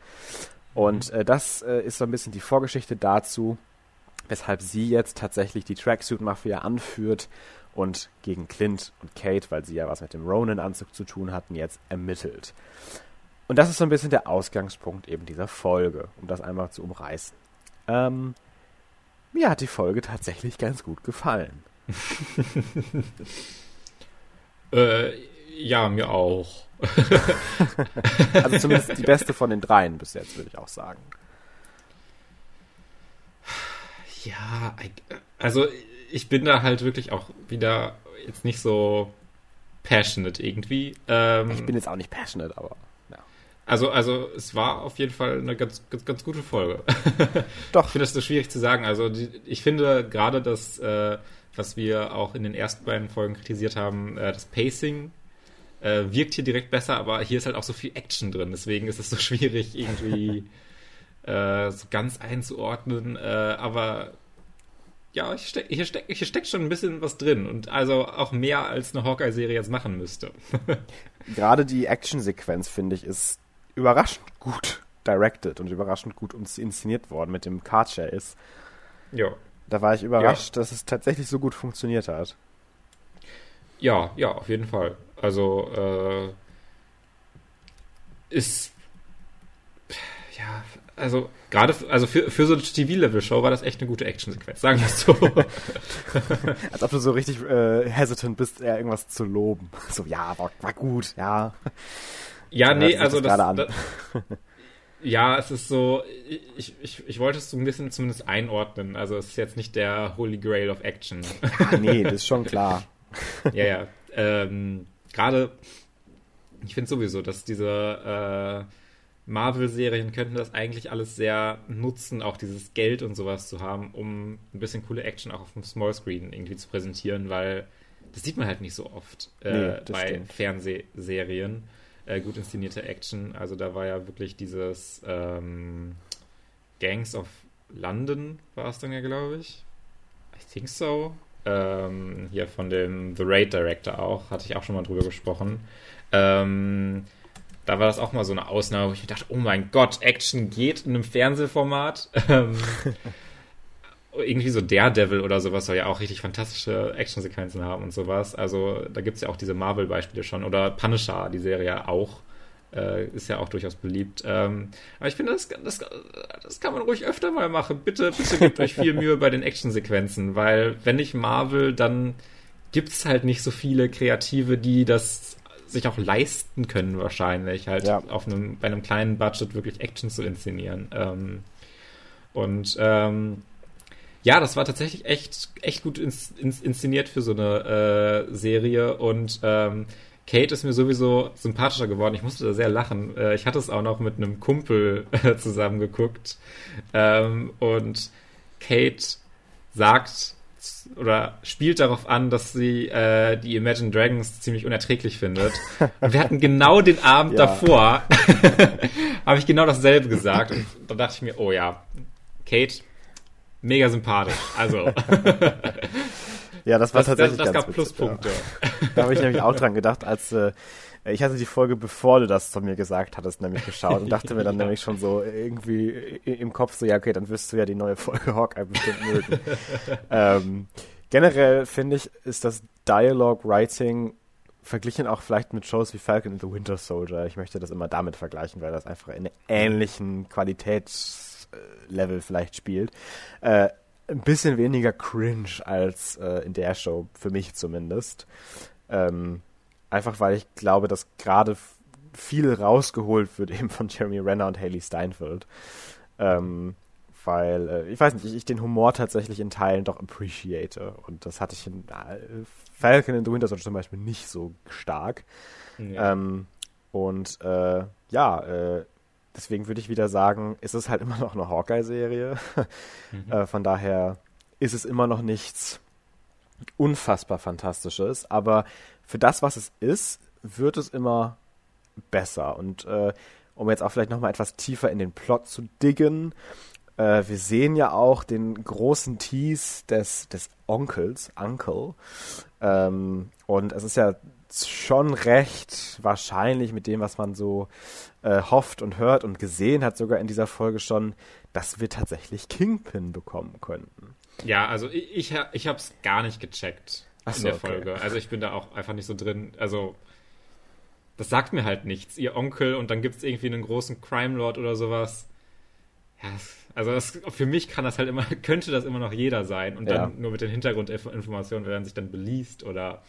Und äh, das ist so ein bisschen die Vorgeschichte dazu, weshalb sie jetzt tatsächlich die Tracksuit-Mafia anführt und gegen Clint und Kate, weil sie ja was mit dem Ronan-Anzug zu tun hatten, jetzt ermittelt. Und das ist so ein bisschen der Ausgangspunkt eben dieser Folge, um das einmal zu umreißen. Ähm, mir hat die Folge tatsächlich ganz gut gefallen. äh, ja, mir auch. also zumindest die beste von den dreien bis jetzt, würde ich auch sagen. Ja, also ich bin da halt wirklich auch wieder jetzt nicht so passionate irgendwie. Ähm, ich bin jetzt auch nicht passionate, aber ja. Also, also es war auf jeden Fall eine ganz, ganz, ganz gute Folge. Doch. Ich finde das so schwierig zu sagen. Also die, ich finde gerade das, äh, was wir auch in den ersten beiden Folgen kritisiert haben, äh, das Pacing äh, wirkt hier direkt besser, aber hier ist halt auch so viel Action drin. Deswegen ist es so schwierig irgendwie äh, so ganz einzuordnen. Äh, aber ja, steck, hier, steck, hier steckt schon ein bisschen was drin und also auch mehr als eine Hawkeye-Serie jetzt machen müsste. Gerade die Actionsequenz, finde ich, ist überraschend gut directed und überraschend gut inszeniert worden mit dem Car Chase. Ja. Da war ich überrascht, ja. dass es tatsächlich so gut funktioniert hat. Ja, ja, auf jeden Fall. Also, äh, ist, ja, also gerade also für, für so eine TV-Level-Show war das echt eine gute Action-Sequenz, sagen wir es so. Als ob du so richtig äh, hesitant bist, eher irgendwas zu loben. So, ja, war, war gut, ja. Ja, nee, also das, das, ja, es ist so, ich, ich, ich wollte es so ein bisschen zumindest einordnen. Also es ist jetzt nicht der Holy Grail of Action. Ja, nee, das ist schon klar. ja, ja. Ähm, gerade, ich finde sowieso, dass diese äh, Marvel-Serien könnten das eigentlich alles sehr nutzen, auch dieses Geld und sowas zu haben, um ein bisschen coole Action auch auf dem Smallscreen irgendwie zu präsentieren, weil das sieht man halt nicht so oft äh, nee, bei stimmt. Fernsehserien. Äh, gut inszenierte Action. Also da war ja wirklich dieses ähm, Gangs of London war es dann ja, glaube ich. I think so. Ähm, hier von dem The Raid Director auch, hatte ich auch schon mal drüber gesprochen. Ähm, da war das auch mal so eine Ausnahme, wo ich mir dachte, oh mein Gott, Action geht in einem Fernsehformat. Ähm, irgendwie so Daredevil oder sowas soll ja auch richtig fantastische Actionsequenzen haben und sowas. Also da gibt es ja auch diese Marvel-Beispiele schon. Oder Punisher, die Serie auch. Äh, ist ja auch durchaus beliebt. Ähm, aber ich finde, das, das, das kann man ruhig öfter mal machen. Bitte, bitte gebt euch viel Mühe bei den Actionsequenzen, weil wenn nicht Marvel, dann gibt es halt nicht so viele Kreative, die das sich auch leisten können, wahrscheinlich, halt ja. auf einem, bei einem kleinen Budget wirklich Action zu inszenieren. Ähm, und ähm, ja, das war tatsächlich echt, echt gut ins, ins, inszeniert für so eine äh, Serie und ähm, Kate ist mir sowieso sympathischer geworden. Ich musste da sehr lachen. Äh, ich hatte es auch noch mit einem Kumpel äh, zusammen geguckt. Ähm, und Kate sagt oder spielt darauf an, dass sie äh, die Imagine Dragons ziemlich unerträglich findet. Und wir hatten genau den Abend ja. davor, habe ich genau dasselbe gesagt. Und da dachte ich mir, oh ja, Kate, mega sympathisch. Also. ja, das war das, tatsächlich. Das, das gab witzig, Pluspunkte. Ja. Da habe ich nämlich auch dran gedacht, als äh, ich hatte die Folge, bevor du das zu mir gesagt hattest, nämlich geschaut und dachte mir dann nämlich schon so irgendwie im Kopf so, ja, okay, dann wirst du ja die neue Folge Hawkeye bestimmt mögen. ähm, generell finde ich, ist das Dialogue Writing verglichen auch vielleicht mit Shows wie Falcon and the Winter Soldier. Ich möchte das immer damit vergleichen, weil das einfach in ähnlichen Qualitätslevel vielleicht spielt. Äh, ein bisschen weniger cringe als äh, in der Show, für mich zumindest. Ähm, einfach weil ich glaube, dass gerade viel rausgeholt wird eben von Jeremy Renner und Haley Steinfeld. Ähm, weil, äh, ich weiß nicht, ich, ich, den Humor tatsächlich in Teilen doch appreciate. Und das hatte ich in äh, Falcon in the Winter Soldier zum Beispiel nicht so stark. Ja. Ähm, und äh, ja, äh, deswegen würde ich wieder sagen, ist es halt immer noch eine Hawkeye-Serie. mhm. äh, von daher ist es immer noch nichts unfassbar Fantastisches, aber für das, was es ist, wird es immer besser. Und äh, um jetzt auch vielleicht nochmal etwas tiefer in den Plot zu diggen, äh, wir sehen ja auch den großen Tease des, des Onkels, Uncle. Ähm, und es ist ja schon recht wahrscheinlich mit dem, was man so äh, hofft und hört und gesehen hat, sogar in dieser Folge schon, dass wir tatsächlich Kingpin bekommen könnten. Ja, also ich, ich, ich habe es gar nicht gecheckt Ach in so, der Folge. Also ich bin da auch einfach nicht so drin. Also das sagt mir halt nichts. Ihr Onkel und dann gibt es irgendwie einen großen Crime Lord oder sowas. Ja, also das, für mich kann das halt immer, könnte das immer noch jeder sein und dann ja. nur mit den Hintergrundinformationen, wenn man sich dann beliest oder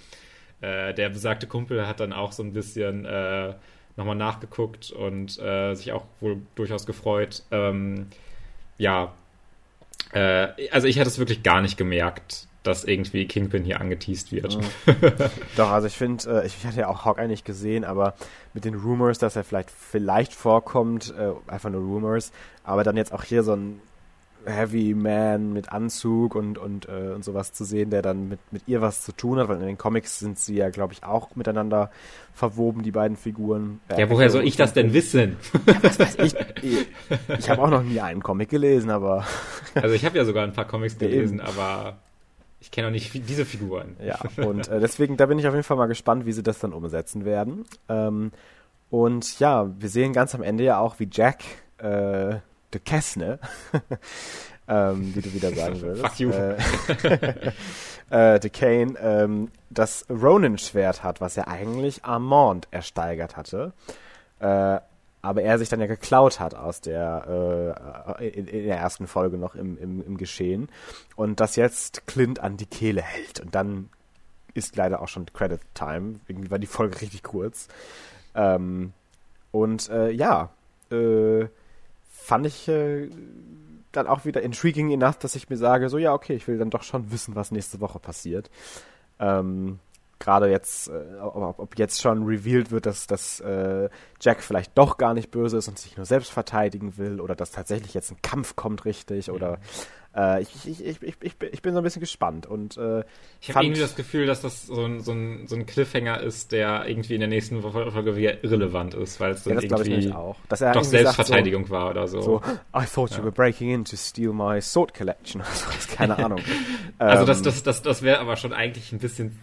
äh, der besagte Kumpel hat dann auch so ein bisschen äh, nochmal nachgeguckt und äh, sich auch wohl durchaus gefreut. Ähm, ja, äh, also ich hätte es wirklich gar nicht gemerkt, dass irgendwie Kingpin hier angeteased wird. Mhm. Doch, also ich finde, äh, ich, hatte ja auch Hawkeye nicht gesehen, aber mit den Rumors, dass er vielleicht vielleicht vorkommt, äh, einfach nur Rumors, aber dann jetzt auch hier so ein Heavy Man mit Anzug und, und, äh, und sowas zu sehen, der dann mit, mit ihr was zu tun hat, weil in den Comics sind sie ja, glaube ich, auch miteinander verwoben, die beiden Figuren. Äh, ja, woher soll ich das denn wissen? Ja, was weiß ich? Ich, ich habe auch noch nie einen Comic gelesen, aber. Also ich habe ja sogar ein paar Comics gelesen, ja, aber ich kenne auch nicht diese Figuren. Ja, und äh, deswegen, da bin ich auf jeden Fall mal gespannt, wie sie das dann umsetzen werden. Ähm, und ja, wir sehen ganz am Ende ja auch, wie Jack äh, de Kessne, ähm, wie du wieder sagen würdest. Fuck you. Äh, äh, de Kane, ähm, das Ronin-Schwert hat, was ja eigentlich Armand ersteigert hatte. Äh, aber er sich dann ja geklaut hat aus der äh, in, in, der ersten Folge noch im, im, im Geschehen. Und das jetzt Clint an die Kehle hält. Und dann ist leider auch schon Credit Time. Irgendwie war die Folge richtig kurz. Ähm, und äh, ja äh, fand ich äh, dann auch wieder intriguing enough, dass ich mir sage, so ja, okay, ich will dann doch schon wissen, was nächste Woche passiert. Ähm, Gerade jetzt, äh, ob, ob, jetzt schon revealed wird, dass, dass äh, Jack vielleicht doch gar nicht böse ist und sich nur selbst verteidigen will oder dass tatsächlich jetzt ein Kampf kommt richtig oder mhm. Äh, ich, ich, ich, ich, ich bin so ein bisschen gespannt. Und, äh, ich habe irgendwie das Gefühl, dass das so ein, so, ein, so ein Cliffhanger ist, der irgendwie in der nächsten Folge relevant ist, weil es dann ja, das irgendwie auch. Dass er doch Selbstverteidigung so, war oder so. so. I thought ja. you were breaking in to steal my sword collection. Also, keine Ahnung. also ähm, das, das, das, das wäre aber schon eigentlich ein bisschen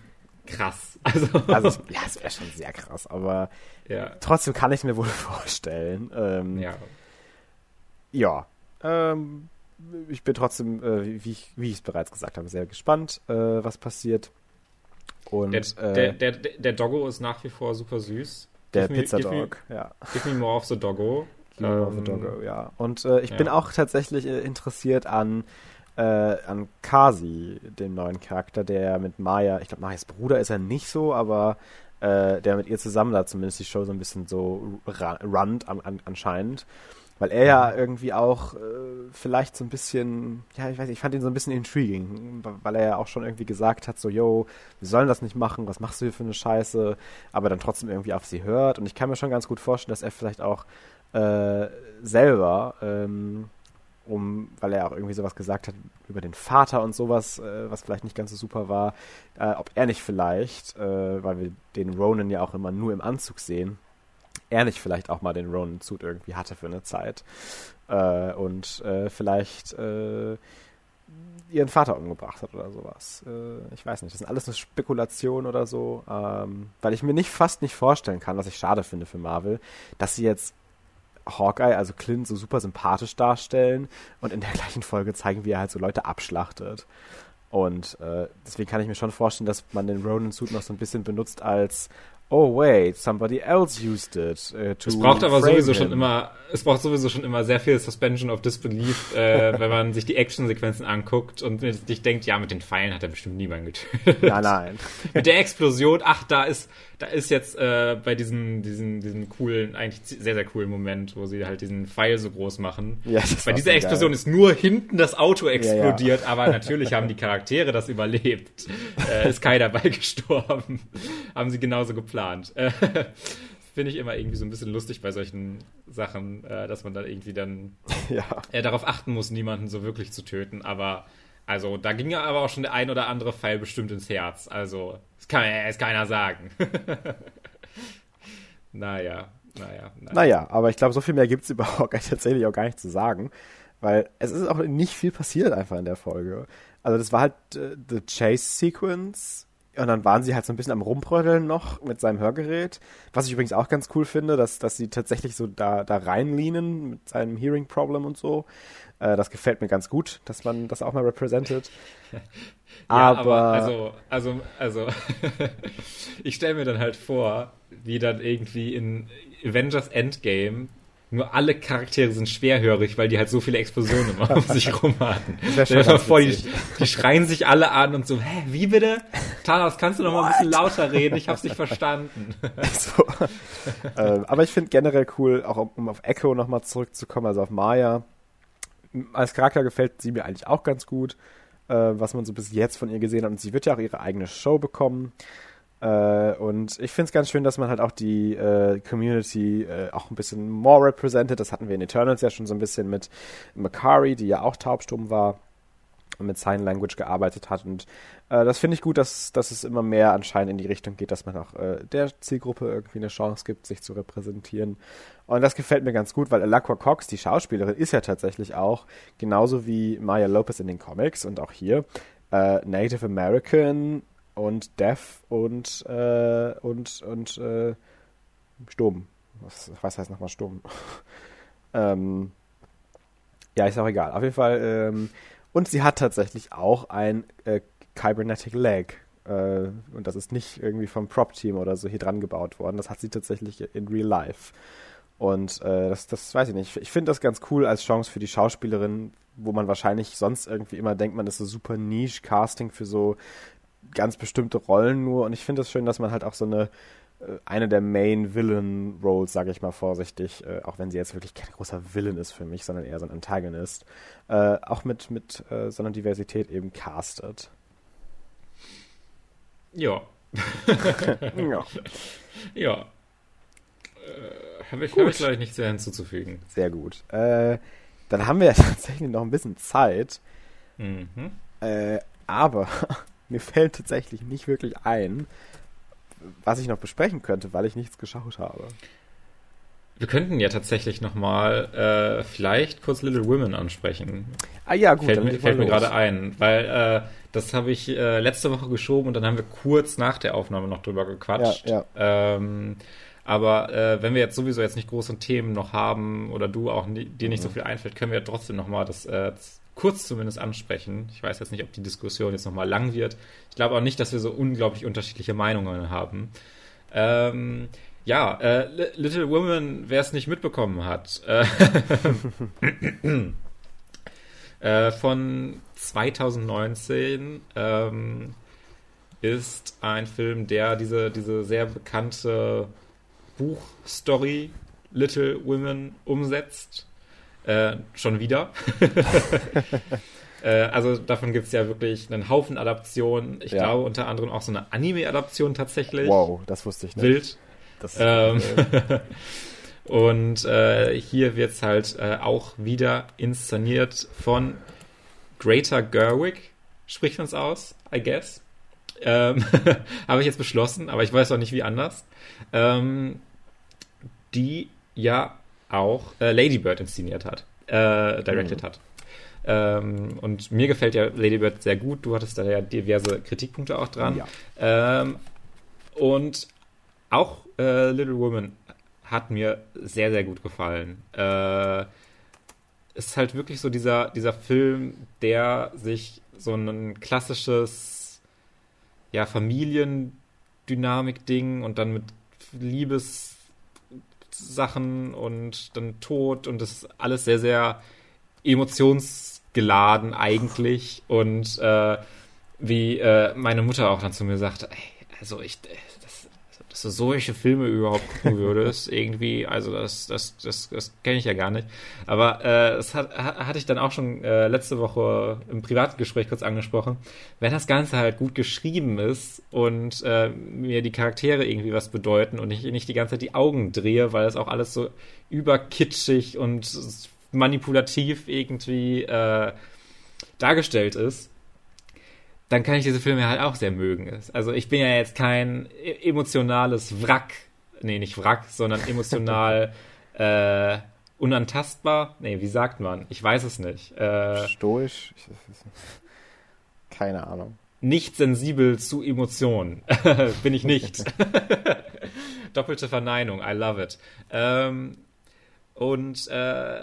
krass. Also, also ja, es wäre schon sehr krass, aber ja. trotzdem kann ich mir wohl vorstellen. Ähm, ja. Ja. Ähm, ich bin trotzdem, äh, wie, ich, wie ich es bereits gesagt habe, sehr gespannt, äh, was passiert. Und, der, äh, der, der, der, Doggo ist nach wie vor super süß. Der give Pizza me, Dog, me, ja. Give me more of the Doggo. Give me more of the Doggo, ähm, ja. Und äh, ich ja. bin auch tatsächlich interessiert an, äh, an Kasi, dem neuen Charakter, der mit Maya, ich glaube, Mayas Bruder ist er nicht so, aber der mit ihr zusammen da zumindest die Show so ein bisschen so runnt an, an, anscheinend. Weil er ja irgendwie auch äh, vielleicht so ein bisschen, ja, ich weiß nicht, ich fand ihn so ein bisschen intriguing, weil er ja auch schon irgendwie gesagt hat, so, yo, wir sollen das nicht machen, was machst du hier für eine Scheiße, aber dann trotzdem irgendwie auf sie hört. Und ich kann mir schon ganz gut vorstellen, dass er vielleicht auch äh, selber, ähm, um, weil er auch irgendwie sowas gesagt hat über den Vater und sowas, äh, was vielleicht nicht ganz so super war, äh, ob er nicht vielleicht, äh, weil wir den Ronan ja auch immer nur im Anzug sehen, er nicht vielleicht auch mal den Ronin-Suit irgendwie hatte für eine Zeit. Äh, und äh, vielleicht äh, ihren Vater umgebracht hat oder sowas. Ich weiß nicht, das sind alles eine Spekulation oder so, ähm, weil ich mir nicht fast nicht vorstellen kann, was ich schade finde für Marvel, dass sie jetzt Hawkeye, also Clint, so super sympathisch darstellen und in der gleichen Folge zeigen, wie er halt so Leute abschlachtet. Und äh, deswegen kann ich mir schon vorstellen, dass man den Ronin-Suit noch so ein bisschen benutzt als oh wait, somebody else used it. Uh, es braucht aber sowieso him. schon immer, es braucht sowieso schon immer sehr viel Suspension of Disbelief, äh, wenn man sich die Actionsequenzen anguckt und sich denkt, ja, mit den Pfeilen hat er bestimmt niemanden getötet. Nein, nein. mit der Explosion, ach, da ist, da ist jetzt äh, bei diesem, diesem, diesem coolen, eigentlich sehr, sehr coolen Moment, wo sie halt diesen Pfeil so groß machen. Ja, bei dieser Explosion geil. ist nur hinten das Auto explodiert, ja, ja. aber natürlich haben die Charaktere das überlebt. Äh, ist keiner bei gestorben. haben sie genauso geplant. Äh, Finde ich immer irgendwie so ein bisschen lustig bei solchen Sachen, äh, dass man dann irgendwie dann äh, darauf achten muss, niemanden so wirklich zu töten. Aber also da ging ja aber auch schon der ein oder andere Pfeil bestimmt ins Herz. Also das kann es keiner sagen. naja, naja, naja. Naja, aber ich glaube, so viel mehr gibt es überhaupt tatsächlich auch gar nicht zu sagen. Weil es ist auch nicht viel passiert einfach in der Folge. Also das war halt äh, The Chase Sequence und dann waren sie halt so ein bisschen am Rumbrödeln noch mit seinem Hörgerät. Was ich übrigens auch ganz cool finde, dass, dass sie tatsächlich so da, da reinlehnen mit seinem Hearing Problem und so. Äh, das gefällt mir ganz gut, dass man das auch mal repräsentiert. ja, aber, aber also, also, also, ich stelle mir dann halt vor, wie dann irgendwie in Avengers Endgame nur alle Charaktere sind schwerhörig, weil die halt so viele Explosionen immer um sich rum hatten. Stell dir vor, die, die, schreien sich alle an und so, hä, wie bitte? Thanos, kannst du noch mal ein bisschen lauter reden? Ich hab's nicht verstanden. So. ähm, aber ich finde generell cool, auch um auf Echo noch mal zurückzukommen, also auf Maya. Als Charakter gefällt sie mir eigentlich auch ganz gut, äh, was man so bis jetzt von ihr gesehen hat. Und sie wird ja auch ihre eigene Show bekommen. Äh, und ich finde es ganz schön, dass man halt auch die äh, Community äh, auch ein bisschen more represented. Das hatten wir in Eternals ja schon so ein bisschen mit Makari, die ja auch taubstumm war und mit Sign Language gearbeitet hat. Und äh, das finde ich gut, dass, dass es immer mehr anscheinend in die Richtung geht, dass man auch äh, der Zielgruppe irgendwie eine Chance gibt, sich zu repräsentieren. Und das gefällt mir ganz gut, weil Alakwa Cox, die Schauspielerin, ist ja tatsächlich auch, genauso wie Maya Lopez in den Comics und auch hier, äh, Native American und Death und äh, und und äh, stumm. Was, was heißt nochmal stumm? ähm, ja, ist auch egal. Auf jeden Fall. Ähm, und sie hat tatsächlich auch ein äh, Kybernetic Leg. Äh, und das ist nicht irgendwie vom Prop-Team oder so hier dran gebaut worden. Das hat sie tatsächlich in Real Life. Und äh, das, das weiß ich nicht. Ich finde das ganz cool als Chance für die Schauspielerin, wo man wahrscheinlich sonst irgendwie immer denkt, man ist so super Niche-Casting für so ganz bestimmte Rollen nur und ich finde es das schön, dass man halt auch so eine äh, eine der Main Villain Roles, sage ich mal vorsichtig, äh, auch wenn sie jetzt wirklich kein großer Villain ist für mich, sondern eher so ein Antagonist, äh, auch mit mit äh, so einer Diversität eben castet. Ja. ja. Ja. Habe ich, hab ich glaube ich nichts mehr hinzuzufügen. Sehr gut. Dann haben wir ja tatsächlich noch ein bisschen Zeit. Mhm. aber mir fällt tatsächlich nicht wirklich ein, was ich noch besprechen könnte, weil ich nichts geschaut habe. Wir könnten ja tatsächlich nochmal äh, vielleicht kurz Little Women ansprechen. Ah ja, gut. Fällt, mir, fällt mir gerade ein, weil äh, das habe ich äh, letzte Woche geschoben und dann haben wir kurz nach der Aufnahme noch drüber gequatscht. Ja, ja. Ähm, aber äh, wenn wir jetzt sowieso jetzt nicht große Themen noch haben oder du auch nie, dir nicht mhm. so viel einfällt, können wir ja trotzdem nochmal das äh, kurz zumindest ansprechen. Ich weiß jetzt nicht, ob die Diskussion jetzt nochmal lang wird. Ich glaube auch nicht, dass wir so unglaublich unterschiedliche Meinungen haben. Ähm, ja, äh, Little Women, wer es nicht mitbekommen hat, äh, äh, von 2019 ähm, ist ein Film, der diese, diese sehr bekannte Buchstory Little Women umsetzt. Äh, schon wieder. äh, also davon gibt es ja wirklich einen Haufen Adaptionen. Ich ja. glaube unter anderem auch so eine Anime-Adaption tatsächlich. Wow, das wusste ich nicht. Wild. Das, ähm, und äh, hier wird es halt äh, auch wieder inszeniert von Greater Gerwig. Spricht uns aus, I guess. Ähm, Habe ich jetzt beschlossen, aber ich weiß auch nicht, wie anders. Ähm, die ja auch äh, Lady Bird inszeniert hat, äh, directed mhm. hat. Ähm, und mir gefällt ja Lady Bird sehr gut. Du hattest da ja diverse Kritikpunkte auch dran. Ja. Ähm, und auch äh, Little Woman hat mir sehr, sehr gut gefallen. Äh, ist halt wirklich so dieser, dieser Film, der sich so ein klassisches ja, Familiendynamik-Ding und dann mit Liebessachen und dann Tod und das ist alles sehr, sehr emotionsgeladen eigentlich. Und äh, wie äh, meine Mutter auch dann zu mir sagte, ey, also ich, dass du solche Filme überhaupt gucken würdest, irgendwie, also das, das, das, das kenne ich ja gar nicht. Aber äh, das hat, hatte ich dann auch schon äh, letzte Woche im privaten Gespräch kurz angesprochen. Wenn das Ganze halt gut geschrieben ist und äh, mir die Charaktere irgendwie was bedeuten und ich nicht die ganze Zeit die Augen drehe, weil das auch alles so überkitschig und manipulativ irgendwie äh, dargestellt ist, dann kann ich diese Filme halt auch sehr mögen. Also ich bin ja jetzt kein e-, emotionales Wrack, nee, nicht Wrack, sondern emotional äh, unantastbar. Nee, wie sagt man? Ich weiß es nicht. Äh, Stoisch? Keine Ahnung. Nicht sensibel zu Emotionen. bin ich nicht. Doppelte Verneinung, I love it. Ähm, und äh,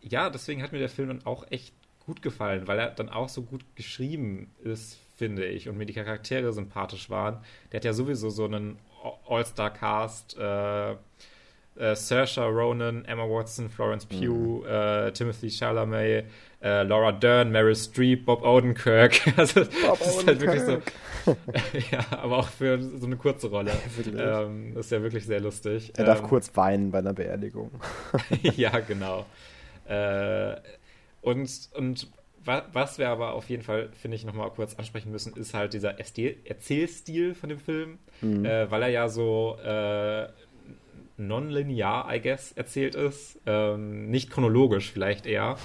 ja, deswegen hat mir der Film dann auch echt gut gefallen, weil er dann auch so gut geschrieben ist, finde ich, und mir die Charaktere sympathisch waren. Der hat ja sowieso so einen All-Star-Cast. Äh, äh, Saoirse Ronan, Emma Watson, Florence Pugh, mhm. äh, Timothy Chalamet, äh, Laura Dern, Meryl Streep, Bob Odenkirk. also Bob das ist halt wirklich so. ja, aber auch für so eine kurze Rolle. ähm, ist ja wirklich sehr lustig. Er darf ähm, kurz weinen bei einer Beerdigung. ja, genau. Äh, und, und was wir aber auf jeden Fall, finde ich, nochmal kurz ansprechen müssen, ist halt dieser Erzählstil von dem Film, mhm. äh, weil er ja so äh, nonlinear, I guess, erzählt ist, ähm, nicht chronologisch vielleicht eher,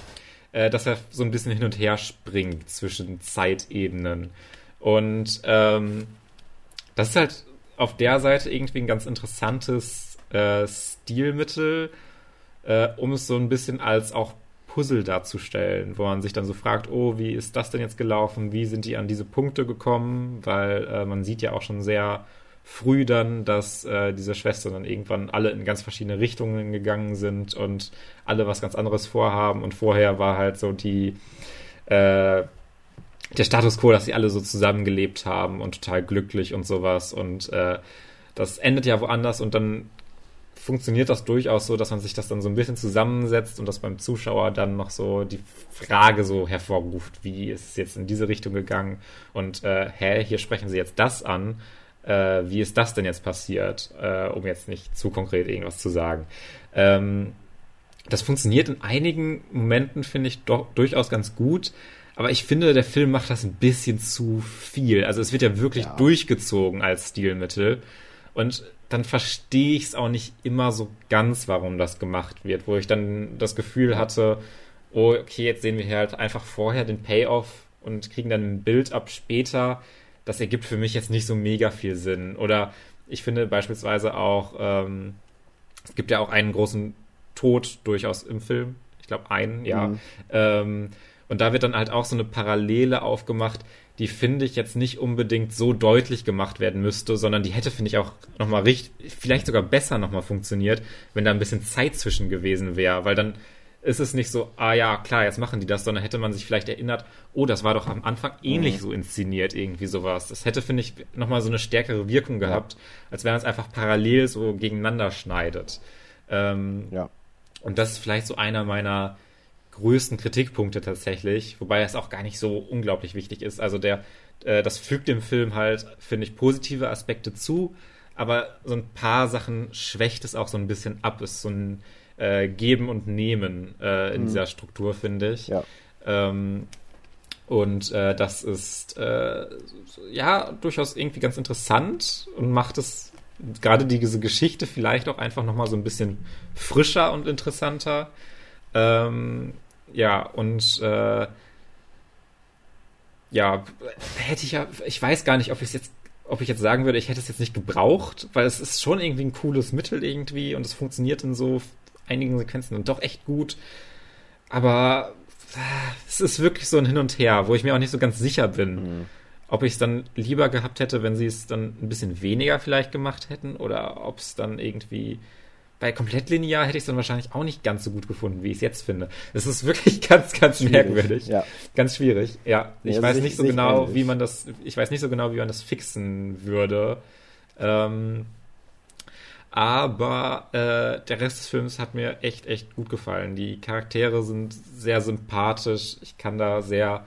äh, dass er so ein bisschen hin und her springt zwischen Zeitebenen. Und ähm, das ist halt auf der Seite irgendwie ein ganz interessantes äh, Stilmittel, äh, um es so ein bisschen als auch Puzzle darzustellen, wo man sich dann so fragt, oh, wie ist das denn jetzt gelaufen? Wie sind die an diese Punkte gekommen? Weil äh, man sieht ja auch schon sehr früh dann, dass äh, diese Schwestern dann irgendwann alle in ganz verschiedene Richtungen gegangen sind und alle was ganz anderes vorhaben. Und vorher war halt so die äh, der Status quo, dass sie alle so zusammengelebt haben und total glücklich und sowas. Und äh, das endet ja woanders und dann funktioniert das durchaus so, dass man sich das dann so ein bisschen zusammensetzt und das beim Zuschauer dann noch so die Frage so hervorruft, wie ist es jetzt in diese Richtung gegangen und äh, hä, hier sprechen sie jetzt das an, äh, wie ist das denn jetzt passiert, äh, um jetzt nicht zu konkret irgendwas zu sagen. Ähm, das funktioniert in einigen Momenten, finde ich, doch durchaus ganz gut. Aber ich finde, der Film macht das ein bisschen zu viel. Also es wird ja wirklich ja. durchgezogen als Stilmittel. Und dann verstehe ich es auch nicht immer so ganz, warum das gemacht wird, wo ich dann das Gefühl hatte, oh, okay, jetzt sehen wir hier halt einfach vorher den Payoff und kriegen dann ein Bild ab später. Das ergibt für mich jetzt nicht so mega viel Sinn. Oder ich finde beispielsweise auch, ähm, es gibt ja auch einen großen Tod durchaus im Film. Ich glaube, einen, ja. Mhm. Ähm, und da wird dann halt auch so eine Parallele aufgemacht, die finde ich jetzt nicht unbedingt so deutlich gemacht werden müsste, sondern die hätte, finde ich, auch nochmal richtig, vielleicht sogar besser nochmal funktioniert, wenn da ein bisschen Zeit zwischen gewesen wäre, weil dann ist es nicht so, ah ja, klar, jetzt machen die das, sondern hätte man sich vielleicht erinnert, oh, das war doch am Anfang ähnlich mhm. so inszeniert, irgendwie sowas. Das hätte, finde ich, nochmal so eine stärkere Wirkung gehabt, ja. als wenn es einfach parallel so gegeneinander schneidet. Ähm, ja. Und das ist vielleicht so einer meiner größten Kritikpunkte tatsächlich, wobei es auch gar nicht so unglaublich wichtig ist. Also der, äh, das fügt dem Film halt, finde ich, positive Aspekte zu, aber so ein paar Sachen schwächt es auch so ein bisschen ab. Ist so ein äh, Geben und Nehmen äh, in mhm. dieser Struktur, finde ich. Ja. Ähm, und äh, das ist äh, ja durchaus irgendwie ganz interessant und macht es gerade diese Geschichte vielleicht auch einfach nochmal so ein bisschen frischer und interessanter. Ähm, ja, und äh, ja, hätte ich ja, ich weiß gar nicht, ob ich es jetzt, ob ich jetzt sagen würde, ich hätte es jetzt nicht gebraucht, weil es ist schon irgendwie ein cooles Mittel irgendwie und es funktioniert in so einigen Sequenzen dann doch echt gut. Aber äh, es ist wirklich so ein Hin und Her, wo ich mir auch nicht so ganz sicher bin, mhm. ob ich es dann lieber gehabt hätte, wenn sie es dann ein bisschen weniger vielleicht gemacht hätten oder ob es dann irgendwie bei komplett linear hätte ich es dann wahrscheinlich auch nicht ganz so gut gefunden, wie ich es jetzt finde. Es ist wirklich ganz, ganz schwierig, merkwürdig. Ja. Ganz schwierig. Ja, ich ja, weiß nicht so genau, ähnlich. wie man das, ich weiß nicht so genau, wie man das fixen würde. Ähm, Aber äh, der Rest des Films hat mir echt, echt gut gefallen. Die Charaktere sind sehr sympathisch. Ich kann da sehr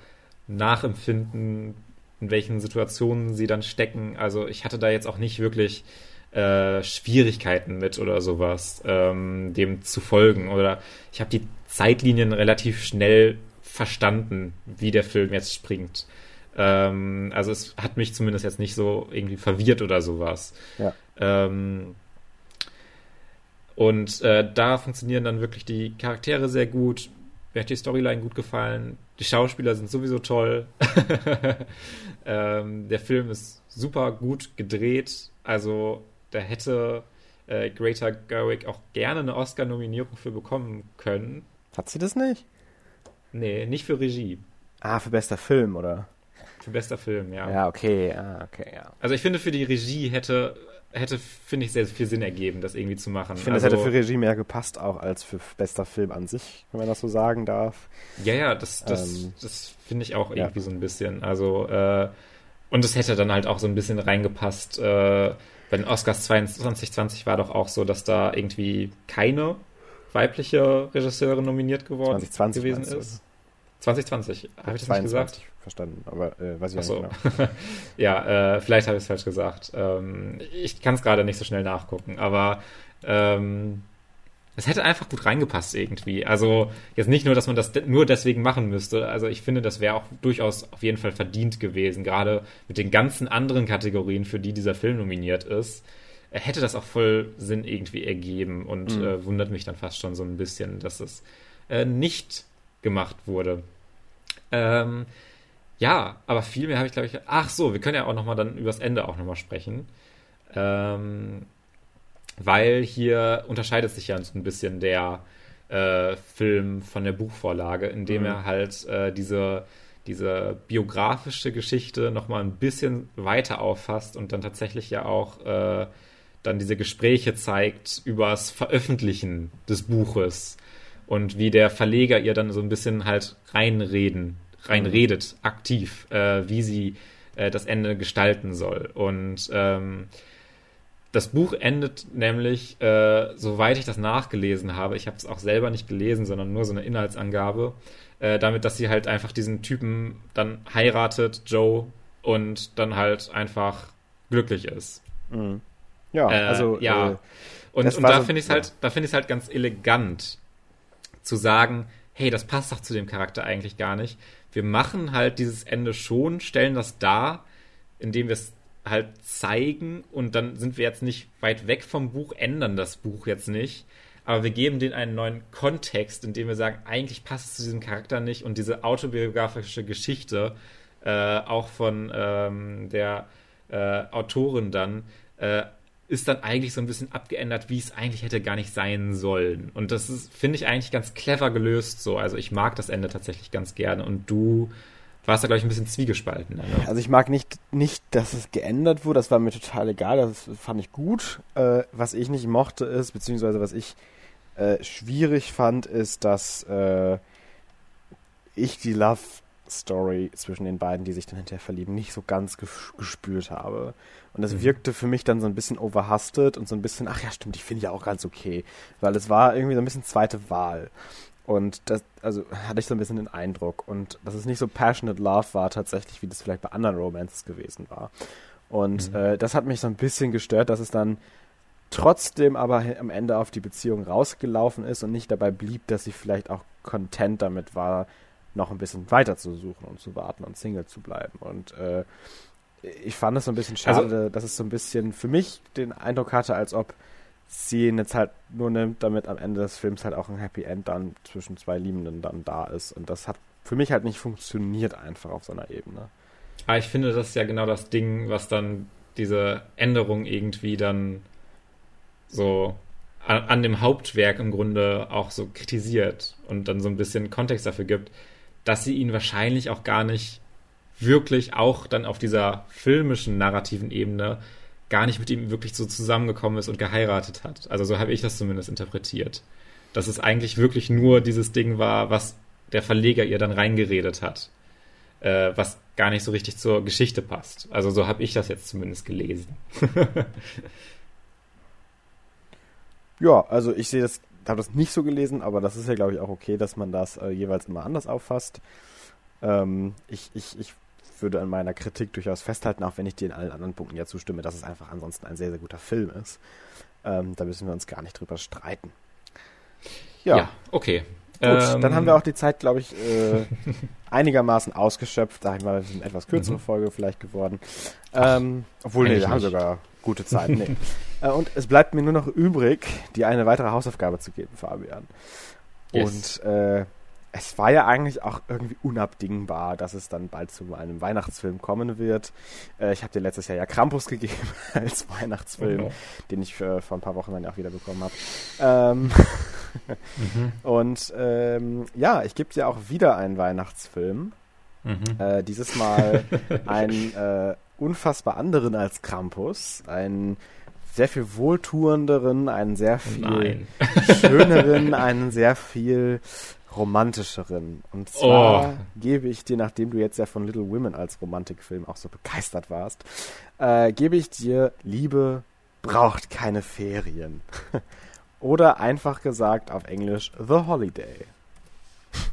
nachempfinden, in welchen Situationen sie dann stecken. Also ich hatte da jetzt auch nicht wirklich äh, Schwierigkeiten mit oder sowas, ähm, dem zu folgen. Oder ich habe die Zeitlinien relativ schnell verstanden, wie der Film jetzt springt. Ähm, also es hat mich zumindest jetzt nicht so irgendwie verwirrt oder sowas. Ja. Ähm, und äh, da funktionieren dann wirklich die Charaktere sehr gut. Mir hat die Storyline gut gefallen. Die Schauspieler sind sowieso toll. ähm, der Film ist super gut gedreht. Also da hätte äh, Greta Gerwig auch gerne eine Oscar-Nominierung für bekommen können. Hat sie das nicht? Nee, nicht für Regie. Ah, für bester Film, oder? Für bester Film, ja. Ja, okay, ah, okay, ja. Also ich finde, für die Regie hätte, hätte finde ich, sehr viel Sinn ergeben, das irgendwie zu machen. Ich finde, also, das hätte für Regie mehr gepasst, auch als für bester Film an sich, wenn man das so sagen darf. Ja, ja, das, das, Ähm, das finde ich auch ja. irgendwie so ein bisschen. Also, äh, und es hätte dann halt auch so ein bisschen reingepasst. Äh, bei den Oscars 2020 war doch auch so, dass da irgendwie keine weibliche Regisseurin nominiert geworden 2020 gewesen ist. 2020, habe ich das nicht gesagt? 22 verstanden, aber äh, weiß ich so. nicht genau. ja, äh, vielleicht habe ich es falsch gesagt. Ähm, ich kann es gerade nicht so schnell nachgucken, aber ähm, es hätte einfach gut reingepasst irgendwie. Also jetzt nicht nur, dass man das nur deswegen machen müsste. Also ich finde, das wäre auch durchaus auf jeden Fall verdient gewesen, gerade mit den ganzen anderen Kategorien, für die dieser Film nominiert ist. äh, Hätte das auch voll Sinn irgendwie ergeben und Mhm. äh, wundert mich dann fast schon so ein bisschen, dass es äh, nicht gemacht wurde. Ähm, ja, aber viel mehr habe ich, glaube ich. Ach so, wir können ja auch nochmal dann über das Ende auch nochmal sprechen. Ähm, weil hier unterscheidet sich ja so ein bisschen der äh, Film von der Buchvorlage, indem Mhm. er halt äh, diese, diese biografische Geschichte nochmal ein bisschen weiter auffasst und dann tatsächlich ja auch äh, dann diese Gespräche zeigt übers Veröffentlichen des Buches und wie der Verleger ihr dann so ein bisschen halt reinreden, reinredet, aktiv, äh, wie sie äh, das Ende gestalten soll. Und ähm, das Buch endet nämlich, äh, soweit ich das nachgelesen habe, ich habe es auch selber nicht gelesen, sondern nur so eine Inhaltsangabe, äh, damit, dass sie halt einfach diesen Typen dann heiratet, Joe, und dann halt einfach glücklich ist. Mhm. Ja, Äh, also ja. Äh, Und, und da so- finde ich es halt, da finde ich es halt ganz elegant zu sagen, hey, das passt doch zu dem Charakter eigentlich gar nicht. Wir machen halt dieses Ende schon, stellen das dar, indem wir es halt zeigen und dann sind wir jetzt nicht weit weg vom Buch, ändern das Buch jetzt nicht, aber wir geben denen einen neuen Kontext, indem wir sagen, eigentlich passt es zu diesem Charakter nicht und diese autobiografische Geschichte äh, auch von ähm, der äh, Autorin dann äh, ist dann eigentlich so ein bisschen abgeändert, wie es eigentlich hätte gar nicht sein sollen. Und das ist, finde ich, eigentlich ganz clever gelöst so. Also ich mag das Ende tatsächlich ganz gerne. Und du warst da, glaube ich, ein bisschen zwiegespalten. Ne? Also ich mag nicht, nicht, dass es geändert wurde, das war mir total egal, das fand ich gut. Äh, was ich nicht mochte ist, beziehungsweise was ich äh, schwierig fand, ist, dass äh, ich die Love Story zwischen den beiden, die sich dann hinterher verlieben, nicht so ganz ges gespürt habe. Und das Mhm. wirkte für mich dann so ein bisschen overhastet und so ein bisschen, ach ja, stimmt, ich finde ja auch ganz okay. Weil es war irgendwie so ein bisschen zweite Wahl. Und das, also hatte ich so ein bisschen den Eindruck. Und dass es nicht so passionate Love war tatsächlich, wie das vielleicht bei anderen Romances gewesen war. Und Mhm. äh, das hat mich so ein bisschen gestört, dass es dann trotzdem aber am Ende auf die Beziehung rausgelaufen ist und nicht dabei blieb, dass sie vielleicht auch content damit war, noch ein bisschen weiter zu suchen und zu warten und Single zu bleiben. Und äh, ich fand es so ein bisschen schade, Also- dass es so ein bisschen für mich den Eindruck hatte, als ob sie ihn jetzt halt nur nimmt, damit am Ende des Films halt auch ein Happy End dann zwischen zwei Liebenden dann da ist. Und das hat für mich halt nicht funktioniert einfach auf so einer Ebene. Aber ich finde, das ist ja genau das Ding, was dann diese Änderung irgendwie dann so an, an dem Hauptwerk im Grunde auch so kritisiert und dann so ein bisschen Kontext dafür gibt, dass sie ihn wahrscheinlich auch gar nicht wirklich auch dann auf dieser filmischen narrativen Ebene gar nicht mit ihm wirklich so zusammengekommen ist und geheiratet hat. Also so habe ich das zumindest interpretiert. Dass es eigentlich wirklich nur dieses Ding war, was der Verleger ihr dann reingeredet hat äh, was gar nicht so richtig zur Geschichte passt. Also so habe ich das jetzt zumindest gelesen. Ja, also ich sehe das, habe das nicht so gelesen, aber das ist ja, glaube ich, auch okay, dass man das äh, jeweils immer anders auffasst. Ähm, ich, ich, ich würde an meiner Kritik durchaus festhalten, auch wenn ich dir in allen anderen Punkten ja zustimme, dass es einfach ansonsten ein sehr, sehr guter Film ist. Ähm, da müssen wir uns gar nicht drüber streiten. Ja, ja okay. Gut, ähm, dann haben wir auch die Zeit, glaube ich, äh, einigermaßen ausgeschöpft. Da war es eine etwas kürzere mhm. Folge vielleicht geworden. Ähm, obwohl, nee, wir haben sogar gute Zeit. Nee. äh, und es bleibt mir nur noch übrig, dir eine weitere Hausaufgabe zu geben, Fabian. Yes. Und äh, es war ja eigentlich auch irgendwie unabdingbar, dass es dann bald zu einem Weihnachtsfilm kommen wird. Äh, ich habe dir letztes Jahr ja Krampus gegeben als Weihnachtsfilm, okay. den ich für, vor ein paar Wochen dann auch wieder bekommen habe. Ähm mhm. Und ähm, ja, ich gebe dir auch wieder einen Weihnachtsfilm. Mhm. Äh, dieses Mal einen äh, unfassbar anderen als Krampus. Einen sehr viel wohltuenderen, einen sehr viel Nein. schöneren, einen sehr viel romantischeren. Und zwar oh. gebe ich dir, nachdem du jetzt ja von Little Women als Romantikfilm auch so begeistert warst, äh, gebe ich dir Liebe braucht keine Ferien. Oder einfach gesagt auf Englisch The Holiday.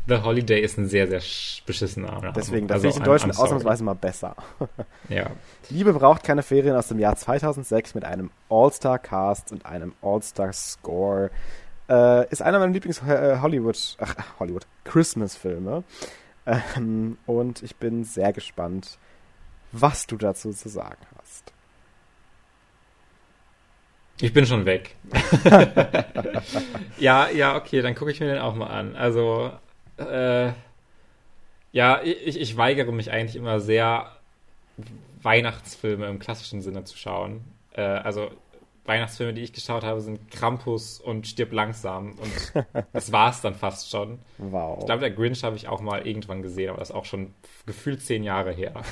The Holiday ist ein sehr, sehr beschissener Name. Deswegen, das also ich in Deutschen ausnahmsweise mal besser. ja. Liebe braucht keine Ferien aus dem Jahr 2006 mit einem All-Star-Cast und einem All-Star-Score äh, ist einer meiner Lieblings-Hollywood, ach, Hollywood, Christmas-Filme. Ähm, und ich bin sehr gespannt, was du dazu zu sagen hast. Ich bin schon weg. ja, ja, okay, dann gucke ich mir den auch mal an. Also, äh, ja, ich, ich weigere mich eigentlich immer sehr, Weihnachtsfilme im klassischen Sinne zu schauen. Äh, also, Weihnachtsfilme, die ich geschaut habe, sind Krampus und Stirb langsam. Und das war es dann fast schon. Wow. Ich glaube, der Grinch habe ich auch mal irgendwann gesehen, aber das ist auch schon gefühlt zehn Jahre her.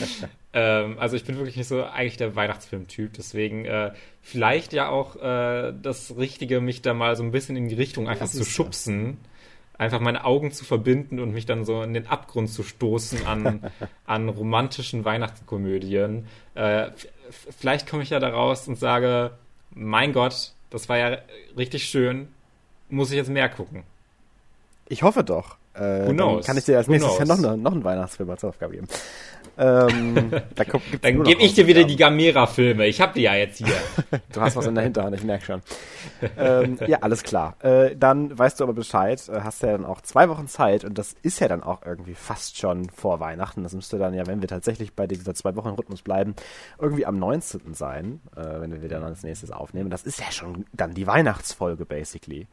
ähm, also ich bin wirklich nicht so eigentlich der Weihnachtsfilmtyp. Deswegen äh, vielleicht ja auch äh, das Richtige, mich da mal so ein bisschen in die Richtung einfach zu schubsen. Einfach meine Augen zu verbinden und mich dann so in den Abgrund zu stoßen an, an romantischen Weihnachtskomödien. Äh, vielleicht komme ich ja da raus und sage, mein Gott, das war ja richtig schön, muss ich jetzt mehr gucken. Ich hoffe doch. Äh, Who knows? kann ich dir als nächstes Jahr noch, noch einen Weihnachtsfilm als Aufgabe geben. Ähm, da dann gebe ich dir wieder die Gamera-Filme. Ich habe die ja jetzt hier. du hast was in der Hinterhand, ich merke schon. ähm, ja, alles klar. Äh, dann weißt du aber Bescheid. Äh, hast ja dann auch zwei Wochen Zeit und das ist ja dann auch irgendwie fast schon vor Weihnachten. Das müsste dann ja, wenn wir tatsächlich bei dieser zwei Wochen Rhythmus bleiben, irgendwie am 19. sein, äh, wenn wir dann als nächstes aufnehmen. Das ist ja schon dann die Weihnachtsfolge, basically.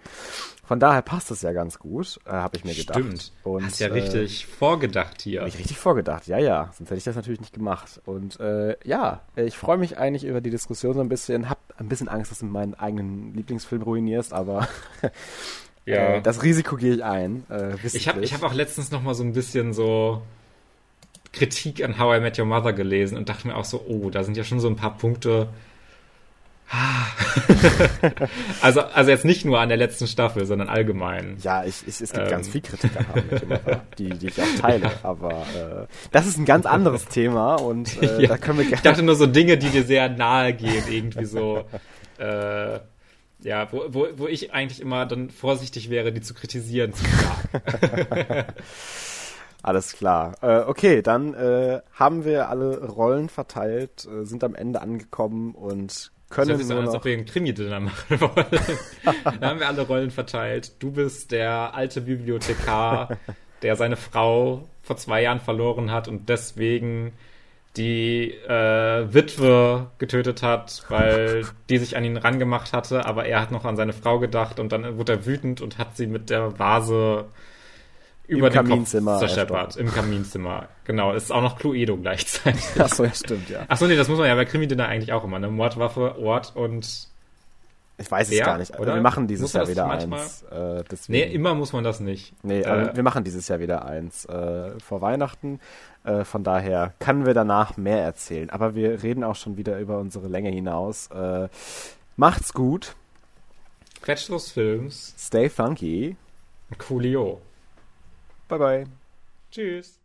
Von daher passt das ja ganz gut, äh, habe ich mir gedacht. Stimmt. Und, Hast ja äh, richtig vorgedacht hier. Hab ich richtig vorgedacht, ja, ja. Sonst hätte ich das natürlich nicht gemacht. Und äh, ja, ich freue mich eigentlich über die Diskussion so ein bisschen. Hab ein bisschen Angst, dass du meinen eigenen Lieblingsfilm ruinierst, aber ja. Äh, das Risiko gehe ich ein. Äh, ich habe ich hab auch letztens noch mal so ein bisschen so Kritik an How I Met Your Mother gelesen und dachte mir auch so, oh, da sind ja schon so ein paar Punkte, also, also jetzt nicht nur an der letzten Staffel, sondern allgemein. Ja, ich, ich, es gibt ähm. ganz viel Kritik an die, die ich auch teile. Ja. Aber äh, das ist ein ganz anderes Thema und äh, ja. da können wir gerne. Ich dachte nur so Dinge, die dir sehr nahe gehen, irgendwie so. Äh, ja, wo, wo, wo ich eigentlich immer dann vorsichtig wäre, die zu kritisieren zu sagen. Alles klar. Äh, okay, dann äh, haben wir alle Rollen verteilt, äh, sind am Ende angekommen und können das ist als ob wir einen Krimi-Dinner machen wollen. da haben wir alle Rollen verteilt. Du bist der alte Bibliothekar, der seine Frau vor zwei Jahren verloren hat und deswegen die äh, Witwe getötet hat, weil die sich an ihn rangemacht hatte, aber er hat noch an seine Frau gedacht und dann wurde er wütend und hat sie mit der Vase über Im den Kaminzimmer Kopf zerscheppert. Im Kaminzimmer. Genau, ist auch noch Cluedo gleichzeitig. Achso, ja, stimmt, ja. Achso, nee, das muss man ja bei Krimi-Dinner eigentlich auch immer, eine Mordwaffe, Ort und ich weiß es gar nicht. Oder? Wir machen dieses Jahr wieder manchmal? eins. Äh, nee, immer muss man das nicht. Nee, äh, wir machen dieses Jahr wieder eins äh, vor Weihnachten. Äh, von daher können wir danach mehr erzählen. Aber wir reden auch schon wieder über unsere Länge hinaus. Äh, macht's gut. Quetschlos Films. Stay funky. Coolio. Bye bye. Tschüss.